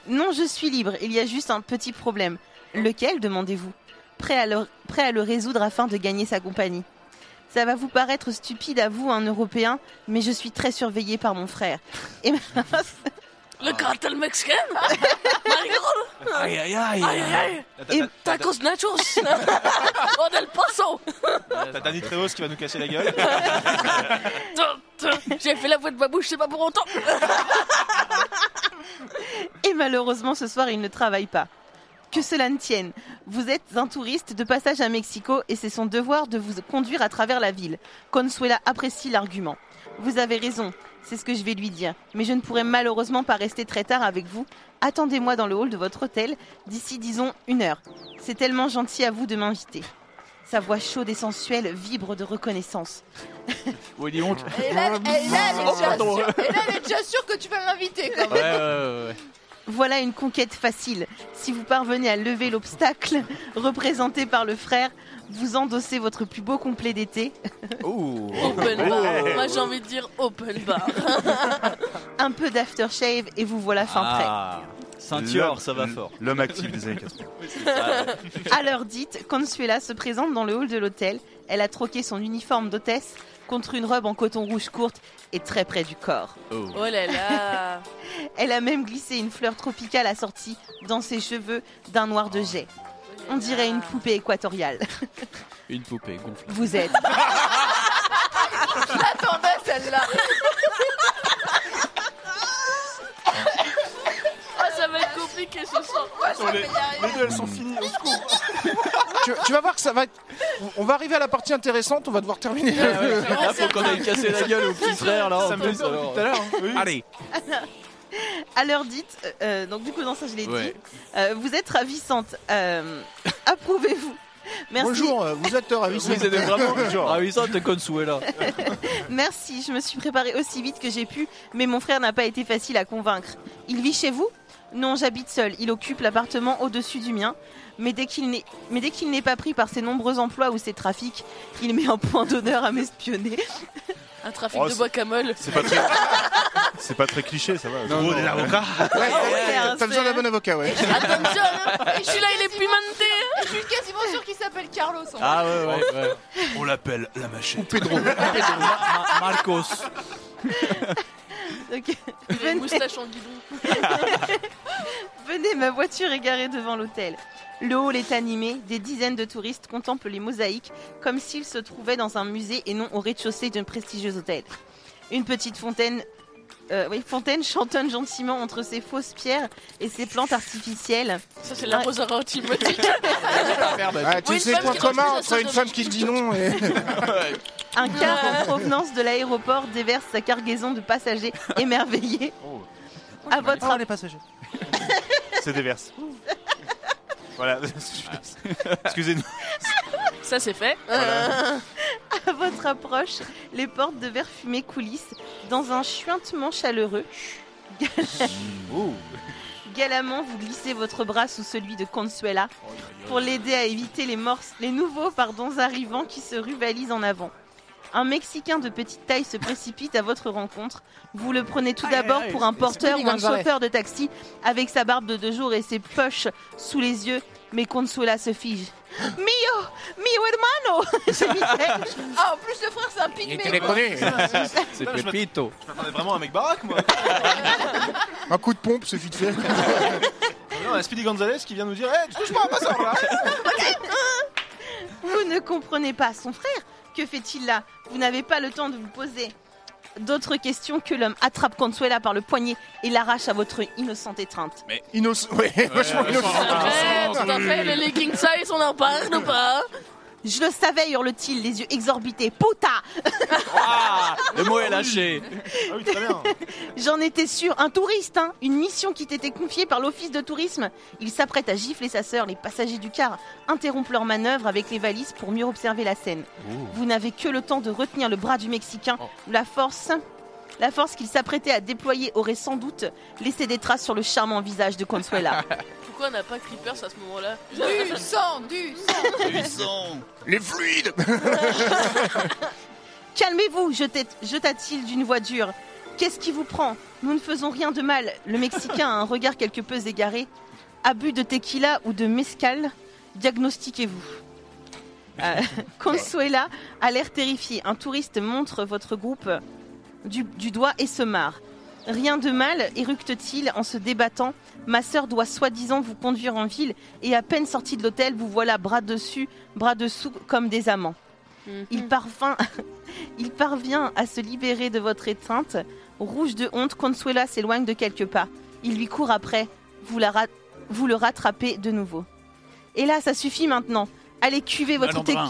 Non, je suis libre, il y a juste un petit problème. Lequel, demandez-vous? Prêt à, le, prêt à le résoudre afin de gagner sa compagnie. Ça va vous paraître stupide à vous, un Européen, mais je suis très surveillé par mon frère. Et Le cartel mexicain Marigold Aïe, aïe, Aïe, aïe. aïe, aïe Et- Tacos nachos Oh, del paso T'as Danny Treos qui va nous casser la gueule. J'ai fait la voix de ma bouche, c'est pas pour autant Et malheureusement, ce soir, il ne travaille pas. Que cela ne tienne. Vous êtes un touriste de passage à Mexico et c'est son devoir de vous conduire à travers la ville. Consuela apprécie l'argument. Vous avez raison, c'est ce que je vais lui dire. Mais je ne pourrai malheureusement pas rester très tard avec vous. Attendez-moi dans le hall de votre hôtel d'ici, disons, une heure. C'est tellement gentil à vous de m'inviter. Sa voix chaude et sensuelle vibre de reconnaissance. Ouais, dis donc. Et là, et là, elle est Oh, déjà pardon. sûre- et là, elle est déjà sûre que tu vas l'inviter quand Ouais, même. ouais, ouais, ouais. Voilà une conquête facile. Si vous parvenez à lever l'obstacle représenté par le frère, vous endossez votre plus beau complet d'été, Ouh. Open Oh. bar. Moi, j'ai envie de dire open bar. un peu d'aftershave et vous voilà fin prêt. Ah, ceinture, ça va fort. L'homme actif des années 80. À l'heure dite, Consuela se présente dans le hall de l'hôtel. Elle a troqué son uniforme d'hôtesse contre une robe en coton rouge courte et très près du corps. Oh. Oh là là Elle a même glissé une fleur tropicale assortie dans ses cheveux d'un noir de jet. On dirait une poupée équatoriale. Une poupée gonflée. Vous êtes. Je l'attendais celle-là. Ah, ça va être compliqué ce soir. Ouais, ça va y arriver. Les deux, elles sont finies. Au secours. tu, tu vas voir que ça va être. On va arriver à la partie intéressante, on va devoir terminer. Là, faut qu'on aille casser la gueule au petit frère, là. Ça me fait peur depuis tout à l'heure. hein. Oui. Allez. À l'heure dite, euh, euh, donc du coup, dans ça, je l'ai Ouais. dit, euh, vous êtes ravissante. Euh, Approuvez-vous. Merci. Bonjour, vous êtes ravissant. Oui, c'était vraiment ravissant de Consuela. Merci, je me suis préparée aussi vite que j'ai pu, mais mon frère n'a pas été facile à convaincre. Il vit chez vous? Non, j'habite seul. Il occupe l'appartement au-dessus du mien. Mais dès qu'il n'est, mais dès qu'il n'est pas pris par ses nombreux emplois ou ses trafics, il met un point d'honneur à m'espionner. Un trafic Oh, de c'est- guacamole. C'est pas très. C'est pas très cliché, ça va. Non, non. des avocats. Ouais, ouais, hein, T'as besoin d'un bon avocat, ouais. Attention, hein. Et celui-là, il est pimenté. Je suis quasiment sûre qu'il s'appelle Carlos. en Ah ouais, ouais, ouais. On l'appelle la machine. Pedro. Ma- Ma- Marcos. Donc, Il a une venez, moustache en guidon. venez, ma voiture est garée devant l'hôtel. Le hall est animé, des dizaines de touristes contemplent les mosaïques comme s'ils se trouvaient dans un musée et non au rez-de-chaussée d'un prestigieux hôtel. Une petite fontaine euh, oui, Fontaine chantonne gentiment entre ses fausses pierres et ses plantes artificielles. Ça, c'est antibiotique. Ah, tu sais quoi commun entre une femme qui dit non et. Un car en provenance de l'aéroport déverse sa cargaison de passagers émerveillés. À votre Oh, les passagers. Se déverse. Voilà. Excusez-nous. Ça, c'est fait. À votre approche, les portes de verre fumé coulissent dans un chuintement chaleureux. Galamment, vous glissez votre bras sous celui de Consuela pour l'aider à éviter les, les nouveaux pardon, arrivants qui se rivalisent en avant. Un Mexicain de petite taille se précipite à votre rencontre. Vous le prenez tout d'abord pour un porteur ou un chauffeur de taxi avec sa barbe de deux jours et ses poches sous les yeux, mais Consuela se fige. Mio Mio hermano. Ah, en plus, le frère, c'est un pygmée. Tu les connais C'est Pepito. Je m'attendais vraiment à un mec baraque, moi. Un coup de pompe, c'est vite fait. non, un Speedy Gonzalez qui vient nous dire Eh, tu touches pas à ma là Vous ne comprenez pas son frère. Que fait-il là? Vous n'avez pas le temps de vous poser d'autres questions que l'homme attrape Consuela par le poignet et l'arrache à votre innocente étreinte. Mais innocent. Ouais, vachement Tout innocent. à fait, tout à fait. Les leggings size, on en parle ou pas? Je le savais, hurle-t-il, les yeux exorbités. Puta Ah Le mot est lâché. Ah oui, très bien. J'en étais sûr, un touriste, hein Une mission qui t'était confiée par l'office de tourisme. Il s'apprête à gifler sa sœur. Les passagers du car interrompent leur manœuvre avec les valises pour mieux observer la scène. Vous n'avez que le temps de retenir le bras du Mexicain. où La force. La force qu'il s'apprêtait à déployer aurait sans doute laissé des traces sur le charmant visage de Consuela. Pourquoi on n'a pas Creepers à ce moment-là Du sang, du sang. Du sang. Les fluides Calmez-vous, jeta-t-il d'une voix dure. Qu'est-ce qui vous prend? Nous ne faisons rien de mal. Le Mexicain a un regard quelque peu égaré. Abus de tequila ou de mescal Diagnostiquez-vous. Euh, Consuela a l'air terrifié. Un touriste montre votre groupe du, du doigt et se marre. Rien de mal, éructe-t-il en se débattant. Ma sœur doit soi-disant vous conduire en ville et à peine sorti de l'hôtel, vous voilà bras dessus, bras dessous comme des amants. Il parvint, il parvient à se libérer de votre étreinte. Rouge de honte, Consuela s'éloigne de quelques pas. Il lui court après. Vous, la ra- vous le rattrapez de nouveau. Et là, ça suffit maintenant. Allez cuver votre tequila.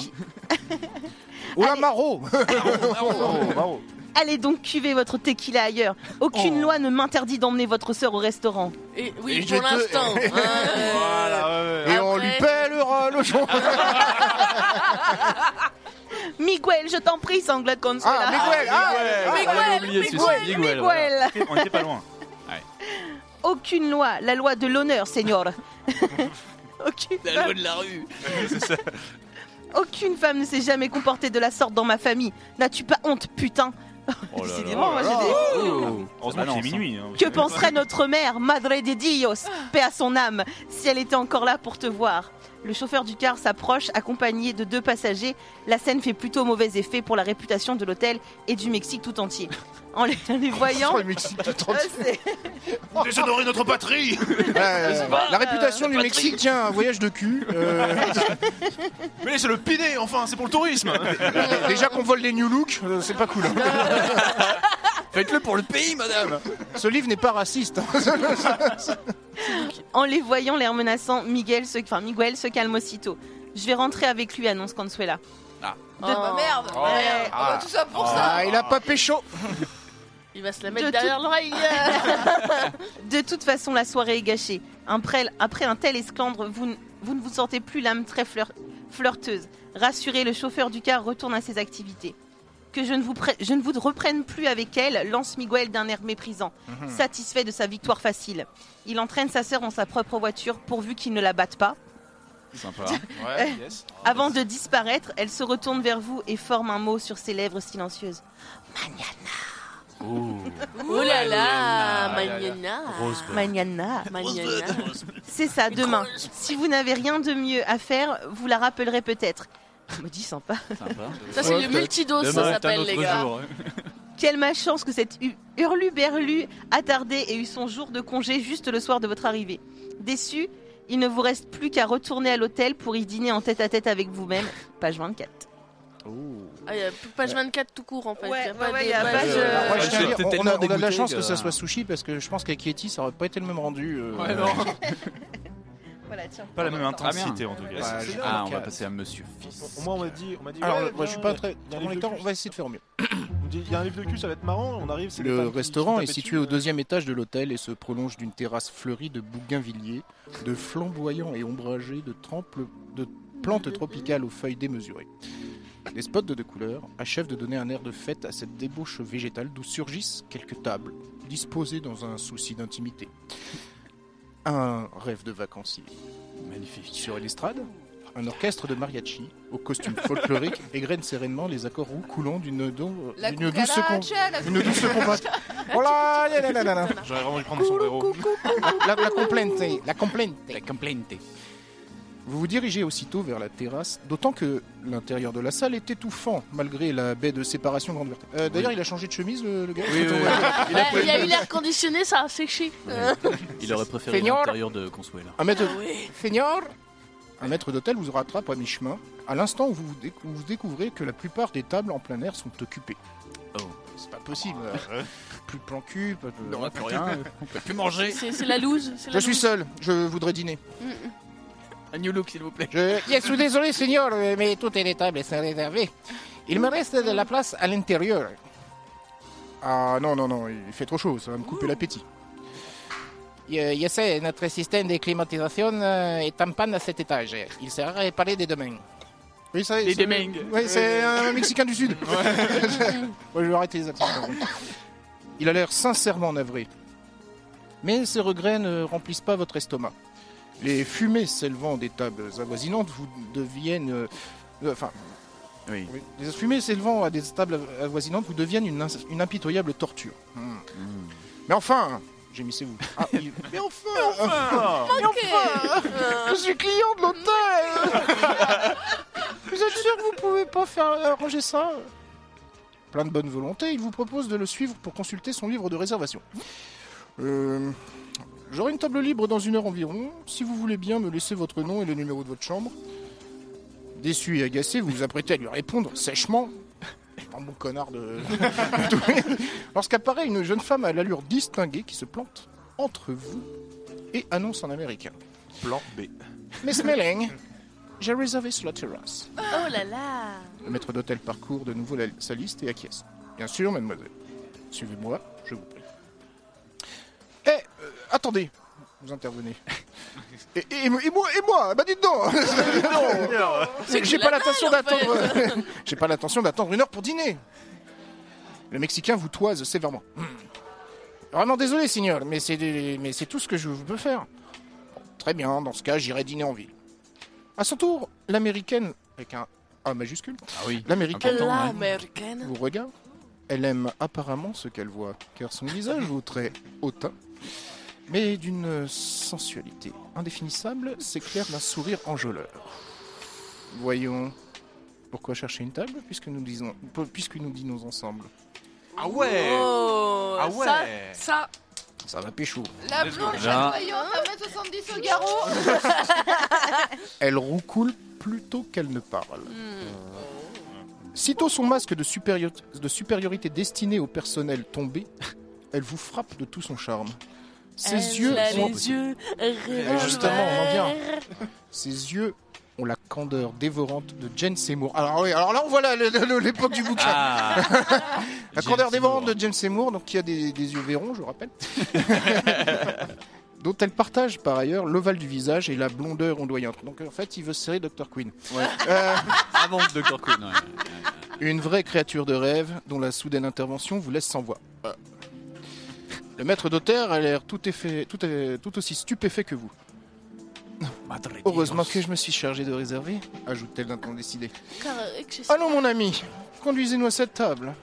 Oh la Allez. maro Allez donc cuver votre tequila ailleurs. Aucune Oh. loi ne m'interdit d'emmener votre sœur au restaurant. Et oui, Et pour te- l'instant. hein, euh, Voilà, ouais, ouais. Et on lui pèlera le jour Miguel, je t'en prie, sanglade Consuela. Ah, Miguel Ah, On l'avait oublié, celui-ci. Miguel, voilà. Miguel. On était pas loin. Aucune loi, la loi de l'honneur, Seigneur. Aucune La loi de la rue. C'est ça. aucune femme ne s'est jamais comportée de la sorte dans ma famille. N'as-tu pas honte, putain? Oh là là. J'ai des- Oh. Heureusement qu'il est Balance, minuit. hein. Que penserait notre mère, Madre de Dios, paix à son âme, si elle était encore là pour te voir Le chauffeur du car s'approche, accompagné de deux passagers. La scène fait plutôt mauvais effet pour la réputation de l'hôtel et du Mexique tout entier. En les, en les voyant, le Mexique tout euh, entier. c'est- Déshonorer notre patrie La réputation du Mexique, tiens, un voyage de cul. euh, Mais c'est le piné, enfin, c'est pour le tourisme Déjà qu'on vole les New Look, euh, c'est pas cool. Faites-le pour le pays, madame. Ce livre n'est pas raciste. hein. en les voyant, l'air menaçant, Miguel se, enfin, Miguel se calme aussitôt. Je vais rentrer avec lui, annonce Consuela. Ah bah merde. Oh. Ouais. Ah tout ça pour ça. Ah, il a pas pécho. Il va se la mettre De derrière l'oreille. De toute façon, la soirée est gâchée. Après, après un tel esclandre, vous, n- vous ne vous sentez plus l'âme très fleur- flirteuse. Rassuré, le chauffeur du car retourne à ses activités. Que je ne vous, pre- je ne vous reprenne plus avec elle, lance Miguel d'un air méprisant, satisfait de sa victoire facile. Il entraîne sa sœur en sa propre voiture pourvu qu'il ne la batte pas. Sympa. Ouais, yes. Avant de disparaître, elle se retourne vers vous et forme un mot sur ses lèvres silencieuses. Oh là là, Magnana. Mañana. Magnana. C'est ça, demain. Si vous n'avez rien de mieux à faire, vous la rappellerez peut-être. Me dis sympa. Sympa. Ça, c'est Ouais, le Demain ça s'appelle, les gars. jour. Quelle malchance que cette hu- hurluberlu attardé ait eu son jour de congé juste le soir de votre arrivée. Déçu, il ne vous reste plus qu'à retourner à l'hôtel pour y dîner en tête à tête avec vous-même. Page 24. Ah, il y a page 24 tout court en fait. Ouais, euh, euh, on, a, de la dégoûté chance que... que- ça soit sushi parce que je pense qu'avec Yeti ça aurait pas été le même rendu. euh. Ouais, non. Voilà, tiens. Pas la même intensité en tout cas. Ah, donc, on va euh, passer à Monsieur Fils. Moi, on m'a dit, on m'a dit. Alors, ouais, moi, je suis pas très de lecteur, cul. on va essayer de faire au mieux. On dit, Il y a un livre de cul, ça va être marrant. On arrive. Le restaurant est situé au deuxième étage de l'hôtel et se prolonge d'une terrasse fleurie de bougainvilliers, de flamboyants et ombragés, de, de plantes tropicales aux feuilles démesurées. Des spots de deux couleurs achèvent de donner un air de fête à cette débauche végétale d'où surgissent quelques tables, disposées dans un souci d'intimité. Un rêve de vacancier. Magnifique. Sur l'estrade, un orchestre de mariachi, au costume folklorique, égrène sereinement les accords roux coulant d'une do- douce, la une douce combatte. Oh là là là là là là. J'aurais vraiment dû prendre son héros. La, la complainte, la complainte. La complainte. Vous vous dirigez aussitôt vers la terrasse, d'autant que l'intérieur de la salle est étouffant, malgré la baie de séparation grande ouverte. Euh, D'ailleurs, il a changé de chemise, le, le gars Oui, oui, oui. Il, a, il y a eu l'air conditionné, ça a séché. Il aurait préféré l'intérieur de Consuela. Un maître, Ah Un maître d'hôtel vous rattrape à mi-chemin, à l'instant où vous, vous décou- vous découvrez que la plupart des tables en plein air sont occupées. Oh. C'est pas possible. plus de plan cul, pas de... On n'a plus rien. On peut plus manger. C'est la loose. la Je suis loose. seul, je voudrais dîner. Mm, mm. Un new look, s'il vous plaît. Je, je suis désolé, Seigneur, mais toutes les tables sont réservées. Il me reste de la place à l'intérieur. Ah non, non, non, il fait trop chaud, ça va me couper l'appétit. Je, je sais, notre système de climatisation euh, est en panne à cet étage. Il sera réparé dès demain. Oui, ça, Les c'est- Deming. Oui, c'est un Mexicain du Sud. Ouais, je vais arrêter les accents. Il a l'air sincèrement navré. Mais ces regrets ne remplissent pas votre estomac. Les fumées s'élevant des tables avoisinantes vous deviennent... euh, euh, enfin, Oui. oui, les fumées s'élevant à des tables avoisinantes vous deviennent une, ins- une impitoyable torture. Hmm. Mais enfin, gémissez-vous. Ah, il- Mais enfin, Mais enfin Je suis client de l'hôtel Vous êtes sûr que vous pouvez pas faire arranger ça? Plein de bonne volonté, il vous propose de le suivre pour consulter son livre de réservation. Euh, J'aurai une table libre dans une heure environ. Si vous voulez bien me laisser votre nom et le numéro de votre chambre. Déçu et agacé, vous vous apprêtez à lui répondre sèchement. Un bon connard de. Lorsqu'apparaît une jeune femme à l'allure distinguée qui se plante entre vous et annonce en américain. Plan B. Miss Melling, j'ai réservé sur la terrasse. Oh là là. Le maître d'hôtel parcourt de nouveau la- sa liste et acquiesce. Bien sûr, mademoiselle. Suivez-moi, je vous prie. Attendez, vous intervenez. Et, et- et moi, et moi, bah dites donc C'est que J'ai pas l'intention dalle, en fait. d'attendre. J'ai pas l'intention d'attendre une heure pour dîner. Le Mexicain vous toise sévèrement. Hmm. Vraiment désolé, signor, mais c'est des- mais c'est tout ce que je peux faire. Bon, très bien, dans ce cas, j'irai dîner en ville. À son tour, l'américaine, avec un A majuscule, Ah oui. l'américaine L'américaine. vous regarde. Elle aime apparemment ce qu'elle voit, car son visage au trait hautain, mais d'une sensualité indéfinissable, s'éclaire d'un sourire enjôleur. Voyons, pourquoi chercher une table puisque nous, disons, puisque nous dînons ensemble? Ah ouais Oh, Ah ouais ça, ça. Ça va pécho. La blonde chatoyante à 1m70 au garrot. Elle roucoule plutôt qu'elle ne parle. Sitôt son masque de, supérior- de supériorité destiné au personnel tombé, elle vous frappe de tout son charme. Ses yeux a ont... les yeux Justement, on en vient. Ses yeux ont la candeur dévorante de Jane Seymour. Alors oui, alors là on voit l'époque du bouquin. Ah. la Jane candeur dévorante de Jane Seymour, donc qui a des, des yeux verrons, je rappelle. dont elle partage par ailleurs l'ovale du visage et la blondeur ondoyante. Donc en fait, il veut serrer Dr. Queen. Ouais. Euh, Avant Dr. Queen. ouais. une vraie créature de rêve dont la soudaine intervention vous laisse sans voix. Euh. Le maître d'hôtel a l'air tout, tout, tout aussi stupéfait que vous. Heureusement que je me suis chargé de réserver, ajoute-t-elle d'un ton décidé. Car, euh. Allons mon ami, conduisez-nous à cette table.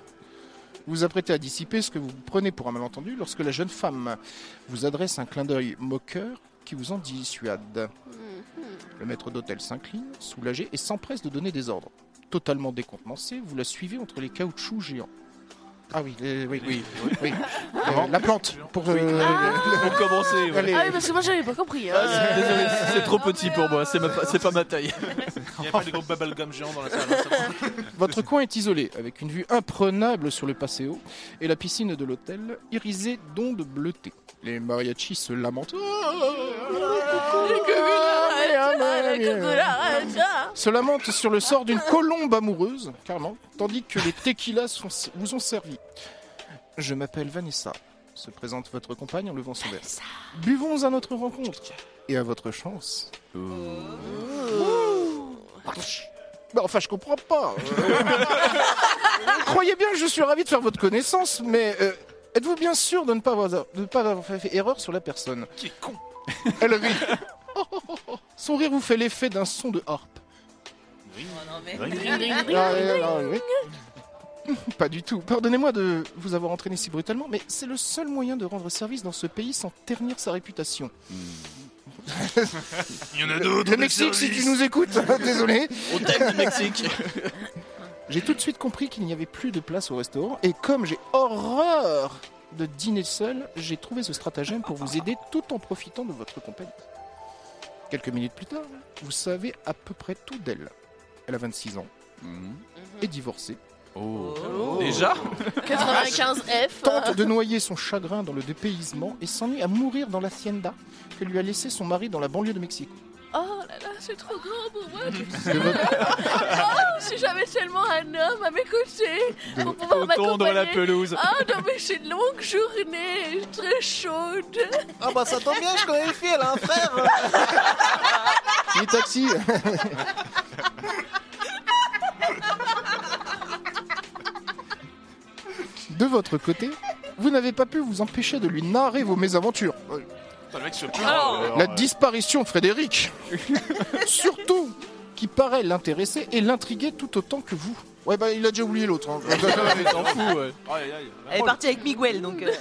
Vous vous apprêtez à dissiper ce que vous prenez pour un malentendu lorsque la jeune femme vous adresse un clin d'œil moqueur qui vous en dissuade. Le maître d'hôtel s'incline, soulagé, et s'empresse de donner des ordres. Totalement décontenancé, vous la suivez entre les caoutchoucs géants. Ah oui, les- oui, oui, oui. Euh, la plante pour. euh, Pour commencer, ouais. Allez. Ah oui, parce que moi j'avais pas compris. hein. Ah, c'est- désolé, c'est trop petit pour moi, c'est ma- c'est pas ma taille. Il n'y a pas des gros bubblegum géants dans la salle. hein, ça va. Votre coin est isolé, avec une vue imprenable sur le Paseo et la piscine de l'hôtel, irisée d'ondes bleutées. Les mariachis se lamentent. Se lamentent sur le sort d'une colombe amoureuse, carrément, tandis que les tequilas sont- vous ont servi. Je m'appelle Vanessa, se présente votre compagne en levant son verre. Buvons à notre rencontre et à votre chance. Bah, enfin, je comprends pas. Croyez bien que je suis ravi de faire votre connaissance, mais euh, êtes-vous bien sûr de ne pas avoir, de ne pas avoir fait erreur sur la personne? Qui est con Elle rit. Son rire vous fait l'effet d'un son de harpe. Ah, ouais, ah, oui. Pas du tout. Pardonnez-moi de vous avoir entraîné si brutalement, mais c'est le seul moyen de rendre service dans ce pays sans ternir sa réputation. Il y en a d'autres. Le Mexique, si tu nous écoutes, désolé. On t'aime le Mexique. J'ai tout de suite compris qu'il n'y avait plus de place au restaurant, et comme j'ai horreur de dîner seul, j'ai trouvé ce stratagème pour vous aider tout en profitant de votre compagnie. Quelques minutes plus tard, vous savez à peu près tout d'elle. Elle a 26 ans, est divorcée. Déjà 95F. Tente de noyer son chagrin dans le dépaysement et s'ennuie à mourir dans l'hacienda que lui a laissé son mari dans la banlieue de Mexique. Oh là là, c'est trop grand pour moi. De votre- Oh, si j'avais seulement un homme à mes côtés pour pouvoir Tondre la m'accompagner. pelouse. Ah non, mais c'est une longue journée, très chaude. Ah bah ça tombe bien, je connais une fille, elle a un frère. Les De votre côté, vous n'avez pas pu vous empêcher de lui narrer vos mésaventures. Putain, le mec se plaint. Alors, Euh, La disparition de Frédéric Surtout qui paraît l'intéresser et l'intriguer tout autant que vous. Ouais bah il a déjà oublié l'autre. hein. Elle est partie avec Miguel, donc. euh,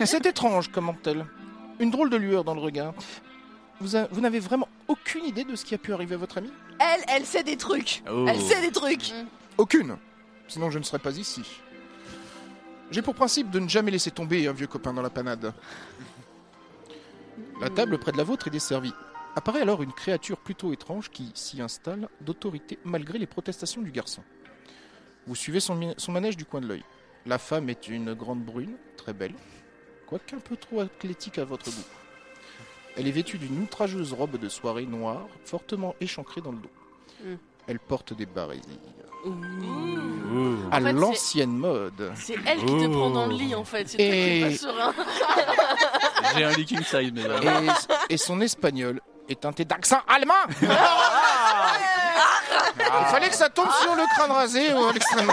C'est étrange, commente-t-elle. Une drôle de lueur dans le regard. Vous, a- vous n'avez vraiment aucune idée de ce qui a pu arriver à votre ami? Elle, elle sait des trucs. Oh. Elle sait des trucs. Aucune. Sinon je ne serais pas ici. J'ai pour principe de ne jamais laisser tomber un vieux copain dans la panade. La table près de la vôtre est desservie. Apparaît alors une créature plutôt étrange qui s'y installe d'autorité malgré les protestations du garçon. Vous suivez son, manège du coin de l'œil. La femme est une grande brune, très belle, quoique un peu trop athlétique à votre goût. Elle est vêtue d'une outrageuse robe de soirée noire, fortement échancrée dans le dos. Mm. Elle porte des barésilles. À l'ancienne mode. C'est elle qui te prend dans le lit en fait. C'est toi qui Et- pas serein. J'ai un leaking side, mais. Et, et son espagnol est teinté d'accent allemand. Il fallait que ça tombe sur le crâne rasé ou à l'extrême.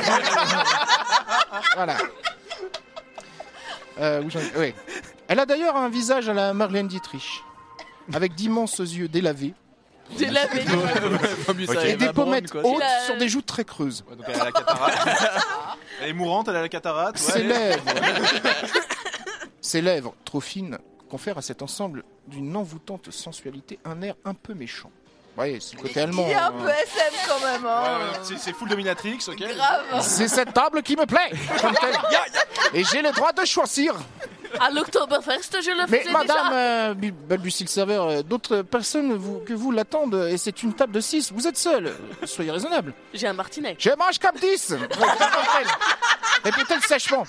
voilà. Euh, ouais. Elle a d'ailleurs un visage à la Marlène Dietrich, avec d'immenses yeux délavés Mieux ça, et des pommettes hautes a- sur des joues très creuses. Ouais, donc elle a la cataracte. elle est mourante, elle a la cataracte. ouais. Ses lèvres, ses lèvres trop fines confèrent à cet ensemble d'une envoûtante sensualité un air un peu méchant. Ouais, c'est le côté allemand. Il est un hein. peu SM quand même. Hein. ouais, c'est- c'est full dominatrix, ok Grave. C'est cette table qui me plaît. comme telle. Et j'ai le droit de choisir. À l'Oktoberfest, je le Mais faisais madame, déjà. euh, bu- balbutie le serveur, euh, d'autres personnes vous- que vous l'attendent et c'est une table de 6. Vous êtes seul. Soyez raisonnable. J'ai un martinet. Je mange comme 10. Répétez-le sèchement.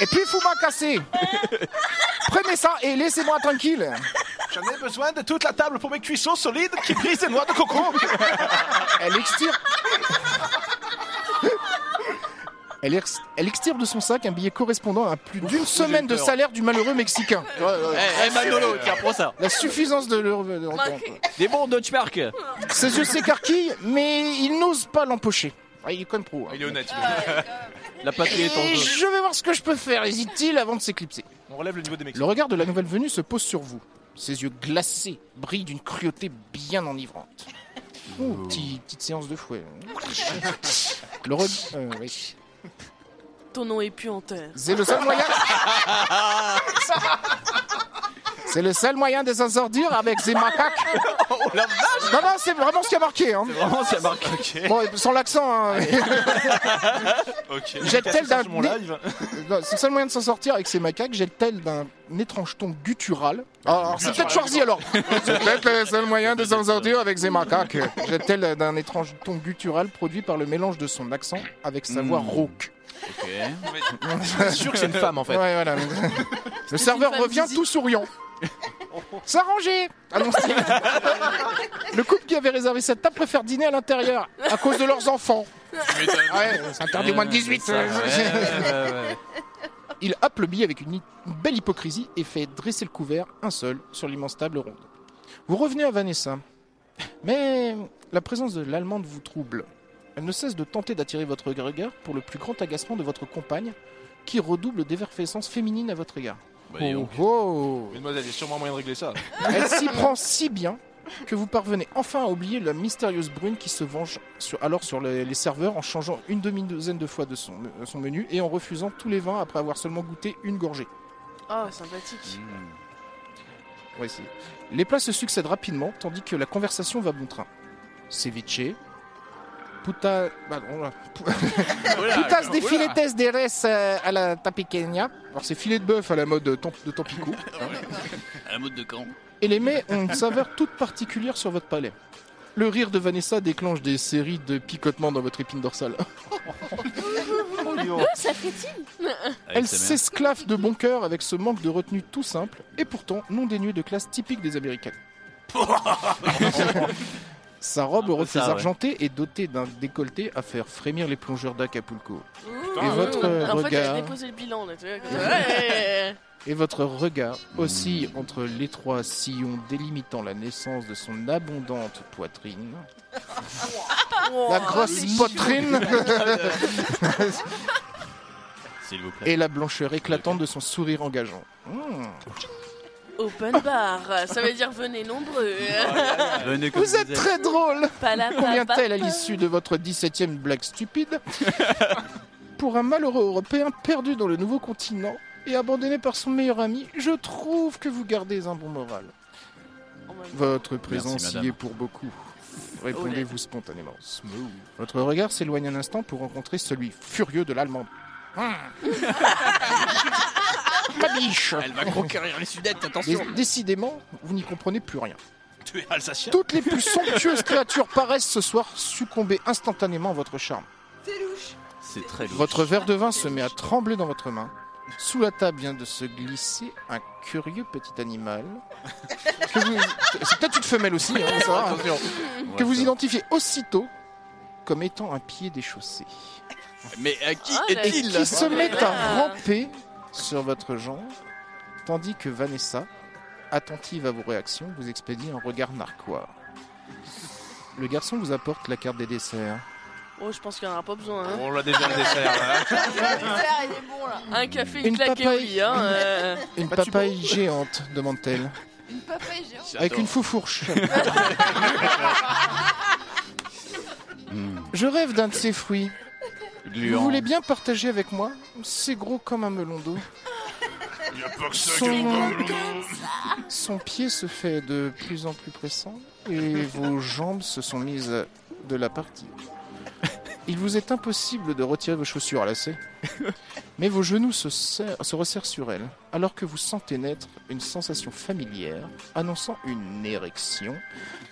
Et puis, vous m'en cassez. Prenez ça et laissez-moi tranquille. J'en ai besoin de toute la table pour mes cuissons solides qui brisent des noix de coco. Elle extire. Elle, ex- elle extire de son sac un billet correspondant à plus d'une semaine de salaire du malheureux Mexicain. Eh, eh, Manolo, tiens, prends ça. La suffisance de leur... de leur- Des bons Deutschmark. Ses yeux s'écarquillent, mais il n'ose pas l'empocher. Ah, il est con pro. hein. Il est honnête. La patrie est en jeu. je vais voir ce que je peux faire, hésite-t-il avant de s'éclipser. On relève le niveau des mecs. Le regard de la nouvelle venue se pose sur vous. Ses yeux glacés brillent d'une cruauté bien enivrante. Oh, petit- petite séance de fouet. Le re- euh, oui. Ton nom est puanteur. C'est le seul moyen. C'est le seul moyen de s'en sortir avec ces macaques. Non, non, c'est vraiment ce qui a marqué. Hein. Vraiment, ça marque. Bon, sans l'accent. Hein. Ok. Jette-t-elle d'un sur mon live. Non, C'est le seul moyen de s'en sortir avec ces macaques. Jette-t-elle d'un étrange ton guttural. Ah, Alors, c'est peut-être Schwarzy alors. C'est peut-être le seul moyen de s'en sortir avec ces macaques. Jette-t-elle d'un étrange ton guttural produit par le mélange de son accent avec sa voix rauque. Ok. C'est sûr que c'est une femme en fait. Ouais, voilà. Le serveur revient physique tout souriant. S'arranger annonce-t-il. Le couple qui avait réservé cette table préfère dîner à l'intérieur à cause de leurs enfants. Ouais, c'est interdit au moins de 18. Ouais, ouais, ouais, ouais. Il happe le billet avec une, une belle hypocrisie et fait dresser le couvert, un seul, sur l'immense table ronde. Vous revenez à Vanessa. Mais la présence de l'Allemande vous trouble. Elle ne cesse de tenter d'attirer votre regard pour le plus grand agacement de votre compagne, qui redouble d'effervescence féminine à votre égard. Bah, Oh, oh. Mademoiselle, il y a sûrement moyen de régler ça. Elle s'y prend si bien que vous parvenez enfin à oublier la mystérieuse brune qui se venge sur- alors sur les, les serveurs en changeant une demi-douzaine de fois de son, de son menu et en refusant tous les vins après avoir seulement goûté une gorgée. Oh, sympathique. Voici. Les plats se succèdent rapidement tandis que la conversation va bon train. Ceviche, puta... bah, non, là. putas de filetes de res euh, à la tapiqueña. Alors c'est filet de bœuf à la mode de, Tam- de Tampico. À la mode de camp. et les mets ont une saveur toute particulière sur votre palais. Le rire de Vanessa déclenche des séries de picotements dans votre épine dorsale. Ça frétille Elle s'esclaffe de bon cœur avec ce manque de retenue tout simple et pourtant non dénué de classe typique des Américaines. Sa robe aux peu reflets ça, ouais. argentés est dotée d'un décolleté à faire frémir les plongeurs d'Acapulco. Et votre regard déposé le bilan là. Ouais. Et votre regard oscille entre l'étroit sillon délimitant la naissance de son abondante poitrine. La grosse poitrine S'il vous plaît. et la blancheur éclatante de son sourire engageant. Mmh. Open bar, ça veut dire venez nombreux. Venez comme Vous êtes très drôle Pas la Combien t-elle à l'issue de votre 17e blague stupide Pour un malheureux Européen perdu dans le nouveau continent et abandonné par son meilleur ami, je trouve que vous gardez un bon moral. Votre présence y est pour beaucoup. Répondez-vous spontanément. Votre regard s'éloigne un instant pour rencontrer celui furieux de l'Allemande. Ma biche Elle va conquérir les Sudètes, attention. Dé- Décidément, vous n'y comprenez plus rien. Tu es alsacien Toutes les plus somptueuses créatures paraissent ce soir succomber instantanément à votre charme. C'est très louche. Votre verre de vin se met à trembler dans votre main. Sous la table vient de se glisser un curieux petit animal. que vous- C'est peut-être une femelle aussi, hein, ça va, hein. que vous identifiez aussitôt comme étant un pied déchaussé. Mais à qui Ah, est-il qui se met à Ah. ramper sur votre jambe, tandis que Vanessa, attentive à vos réactions, vous expédie un regard narquois. Le garçon vous apporte la carte des desserts. Oh, je pense qu'il n'y en aura pas besoin. Hein. On l'a déjà le dessert. là. il est bon là. Un café, une, Une claque et papaye. Hein, euh. Une Pas de papaye géante, demande-t-elle, Une papaye géante. avec une foufourche. Je rêve d'un de ces fruits. Vous voulez bien partager avec moi C'est gros comme un melon d'eau. Il a pas que ça Son- qui est bon. Son pied se fait de plus en plus pressant et vos jambes se sont mises de la partie. Il vous est impossible de retirer vos chaussures à lacets, mais vos genoux se, serrent- se resserrent sur elles, alors que vous sentez naître une sensation familière annonçant une érection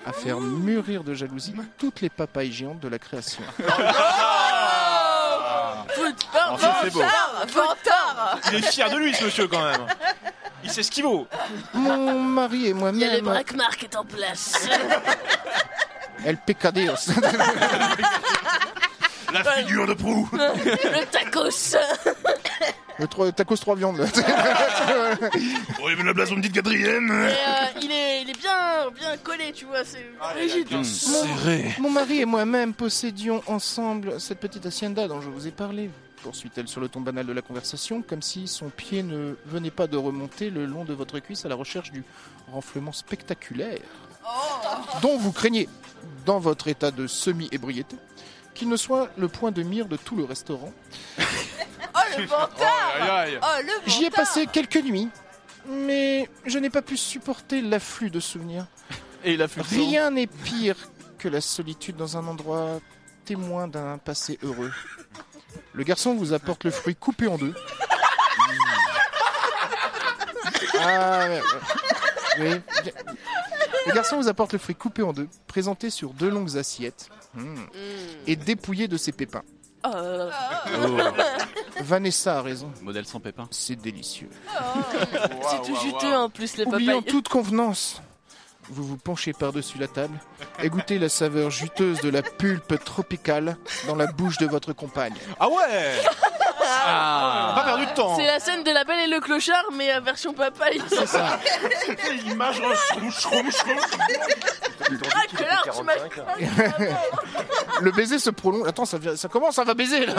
à faire mûrir de jalousie toutes les papayes géantes de la création. Beau. Vantard Il est fier de lui, ce monsieur, quand même. Il sait ce qu'il vaut. Mon mari et Il y a le moi-même, braquemar qui est en place. El Pecadeos. La figure de proue. le tacos. Le tacos trois viandes. là. Oh, il veut la quatrième. Et, euh, il, est, il est bien, bien collé, tu vois. C'est rigide. Serré. Mon mari et moi-même possédions ensemble cette petite hacienda dont je vous ai parlé. Poursuit-elle sur le ton banal de la conversation, comme si son pied ne venait pas de remonter le long de votre cuisse à la recherche du renflement spectaculaire dont vous craignez, dans votre état de semi-ébriété, qu'il ne soit le point de mire de tout le restaurant. Oh le vantard. Oh vantard J'y ai passé quelques nuits Mais je n'ai pas pu supporter l'afflux de souvenirs. Et Rien n'est pire que la solitude dans un endroit témoin d'un passé heureux. Le garçon vous apporte le fruit coupé en deux. Ah, ouais, ouais. Oui. Le garçon vous apporte le fruit coupé en deux, présenté sur deux longues assiettes, Mm. et dépouillé de ses pépins. Oh. Vanessa a raison. Modèle sans pépins. C'est délicieux. C'est tout juteux en plus, les Oubliant papayes. toute convenance, vous vous penchez par-dessus la table et goûtez la saveur juteuse de la pulpe tropicale dans la bouche de votre compagne. Ah ouais Ah. On a pas perdu de temps. C'est la scène de la belle et le clochard, mais euh, version papaye. C'est ça. L'image. Ah. Le baiser se prolonge. Attends, ça, commence, ça va baiser là.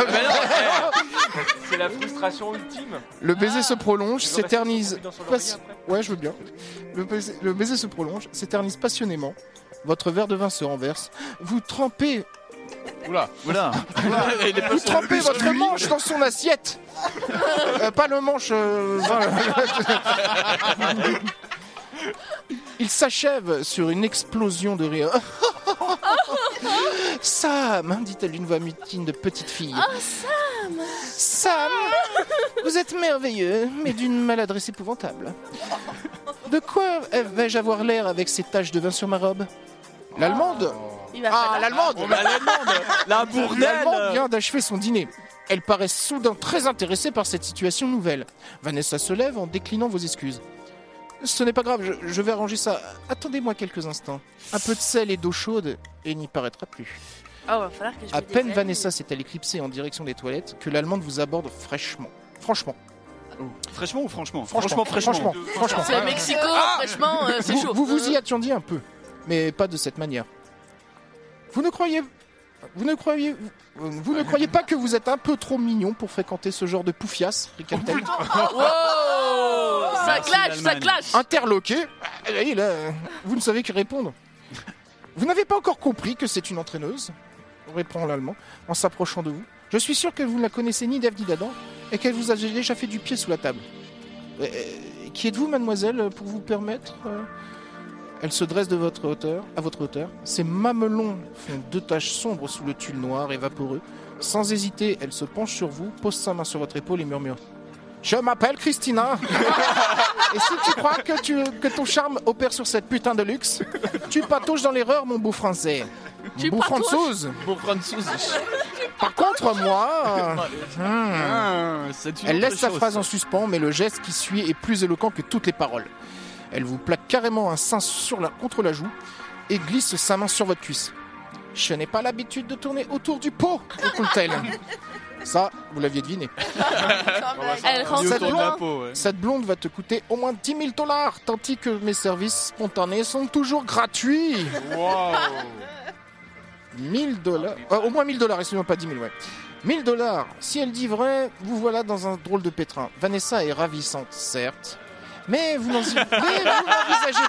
C'est la frustration ultime. Le baiser se prolonge, s'éternise. Ouais, je veux bien. Le baiser, le baiser se prolonge, s'éternise passionnément. Votre verre de vin se renverse. Vous trempez, Oula, oula. Vous trempez votre manche dans son assiette. Euh, pas le manche. euh, vin. Il s'achève sur une explosion de rire. Sam, dit-elle d'une voix mutine de petite fille. Oh, Sam Sam, vous êtes merveilleux, mais d'une maladresse épouvantable. De quoi vais-je avoir l'air avec ces taches de vin sur ma robe? L'allemande? Ah, l'allemande Oh, La bourdelle L'allemande vient d'achever son dîner. Elle paraît soudain très intéressée par cette situation nouvelle. Vanessa se lève en déclinant vos excuses. Ce n'est pas grave, je, je vais arranger ça. Attendez-moi quelques instants. Un peu de sel et d'eau chaude, et il n'y paraîtra plus. Ah, va falloir que je À me peine. Vanessa s'est-elle éclipsée en direction des toilettes que l'allemande vous aborde fraîchement. Franchement. Fraîchement ou franchement? Franchement, fraîchement. franchement, franchement. C'est Mexico, franchement, euh, c'est Vous, chaud. vous vous y attendiez un peu, mais pas de cette manière. Vous ne croyez, vous ne croyez, vous, ne croyez pas que vous êtes un peu trop mignon pour fréquenter ce genre de poufias, ricane-t-elle. Wow Ça clash, ça clash Interloqué, là, vous ne savez que répondre. Vous n'avez pas encore compris que c'est une entraîneuse répond l'allemand en s'approchant de vous. Je suis sûr que vous ne la connaissez ni d'Ève ni d'Adam et qu'elle vous a déjà fait du pied sous la table. Euh, euh, qui êtes-vous, mademoiselle, pour vous permettre euh Elle se dresse de votre hauteur, à votre hauteur. Ses mamelons font deux taches sombres sous le tulle noir et vaporeux. Sans hésiter, elle se penche sur vous, pose sa main sur votre épaule et murmure Je m'appelle Christina. et si tu crois que, tu, que ton charme opère sur cette putain de luxe, tu patauges dans l'erreur, mon beau français. Tu beau francouse. Beau. Par contre, moi. euh, hmm. Ah, Elle laisse sa chose, phrase ça. en suspens, mais le geste qui suit est plus éloquent que toutes les paroles. Elle vous plaque carrément un sein sur la, contre la joue et glisse sa main sur votre cuisse. Je n'ai pas l'habitude de tourner autour du pot, écoute-t-elle. Ça, vous l'aviez deviné. Elle Cette autour de la loin. peau, ouais. Cette blonde va te coûter au moins 10 000 dollars, tandis que mes services spontanés sont toujours gratuits. Wow 1000 dollars. Euh, au moins 1000 dollars, excusez-moi, pas 10 000, ouais. 1000 dollars. Si elle dit vrai, vous voilà dans un drôle de pétrin. Vanessa est ravissante, certes. Mais vous n'envisagez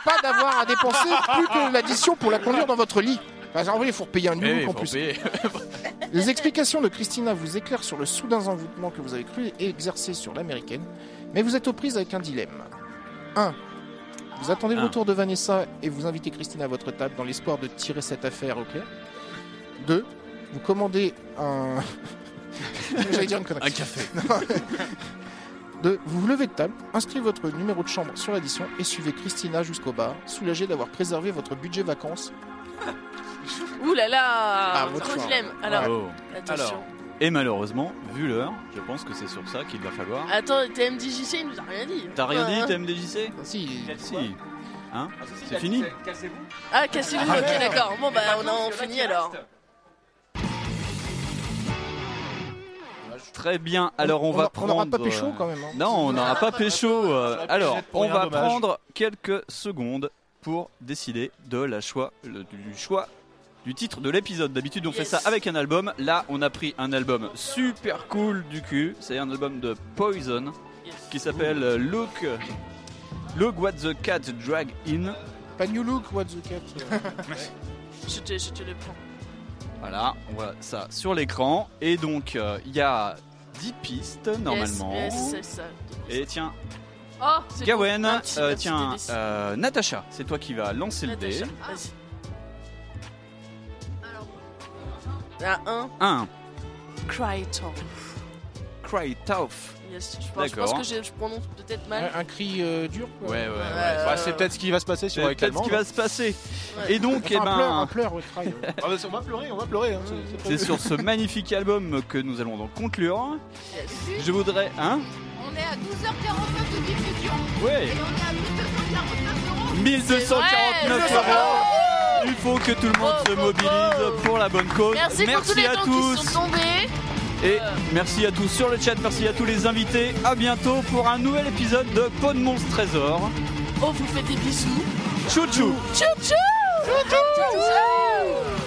pas d'avoir à dépenser plus que l'addition pour la conduire dans votre lit. Enfin, en vrai, il faut repayer un Eh new en plus. Les explications de Christina vous éclairent sur le soudain envoûtement que vous avez cru exercer sur l'américaine, mais vous êtes aux prises avec un dilemme. 1. Vous attendez le retour de Vanessa et vous invitez Christina à votre table dans l'espoir de tirer cette affaire au clair. 2. Vous commandez un. J'allais dire une connerie. Un café. 2. Vous vous levez de table, inscrivez votre numéro de chambre sur l'addition et suivez Christina jusqu'au bar, soulagé d'avoir préservé votre budget vacances. Ouh là là Ah, votre Trop choix. je l'aime. Alors, Oh. attention. Alors, et malheureusement, vu l'heure, je pense que c'est sur ça qu'il va falloir. Attends, TMDJC, il nous a rien dit. T'as rien dit, Ah, TMDJC Si. Si. Hein Ah, si, C'est fini Cassez-vous. Ah, cassez-vous, ok, d'accord. Bon, bah, on a on finit alors. Très bien, alors on, On va a- on n'aura prendre... pas pécho, euh, quand même, hein. Non, on n'aura pas pécho. euh, J'aurais pu alors, on va dommage. prendre quelques secondes pour décider de la choix, le- du choix du titre de l'épisode. D'habitude, on fait ça avec un album. Là, on a pris un album super cool du cul. C'est un album de Poison qui s'appelle euh, Look... Look What the Cat Drag In. Pas New Look, What the Cat. Je te, je te le prends. Voilà, on voit ça sur l'écran. Et donc, euh, il y a 10 pistes normalement. Yes, yes, ça. Et tiens, Oh, Gawen, bon. Euh, petit tiens, euh, Natacha, c'est toi qui vas lancer le dé. Natacha, Vas-y. La 1, 1. Cry Tough. Cry Tough. Je pense, je pense D'accord. que je, je prononce peut-être mal. Un, un cri euh, dur quoi. Ouais, ouais, ouais. Bah, c'est peut-être ce qui va se passer sur C'est avec peut-être ce qui va non se passer. Ouais. Et donc, Enfin, eh un pleur, un ben, pleur, ouais, cry, ouais. Ah, bah, on va pleurer, on va pleurer. hein, c'est- sur ce magnifique album que nous allons donc conclure. Je voudrais, hein On est à 12h49 de diffusion. Ouais. Et on est à 1249 euros. 1249 C'est vrai, euros. Il faut que tout le monde se mobilise pour la bonne cause. Merci, pour tous les à gens tous. qui sont tombés. Et merci à tous sur le chat, merci à tous les invités. À bientôt pour un nouvel épisode de Pot de Monstre Trésor. Oh, vous faites des bisous. Chou chou Tchou tchou Tchou tchou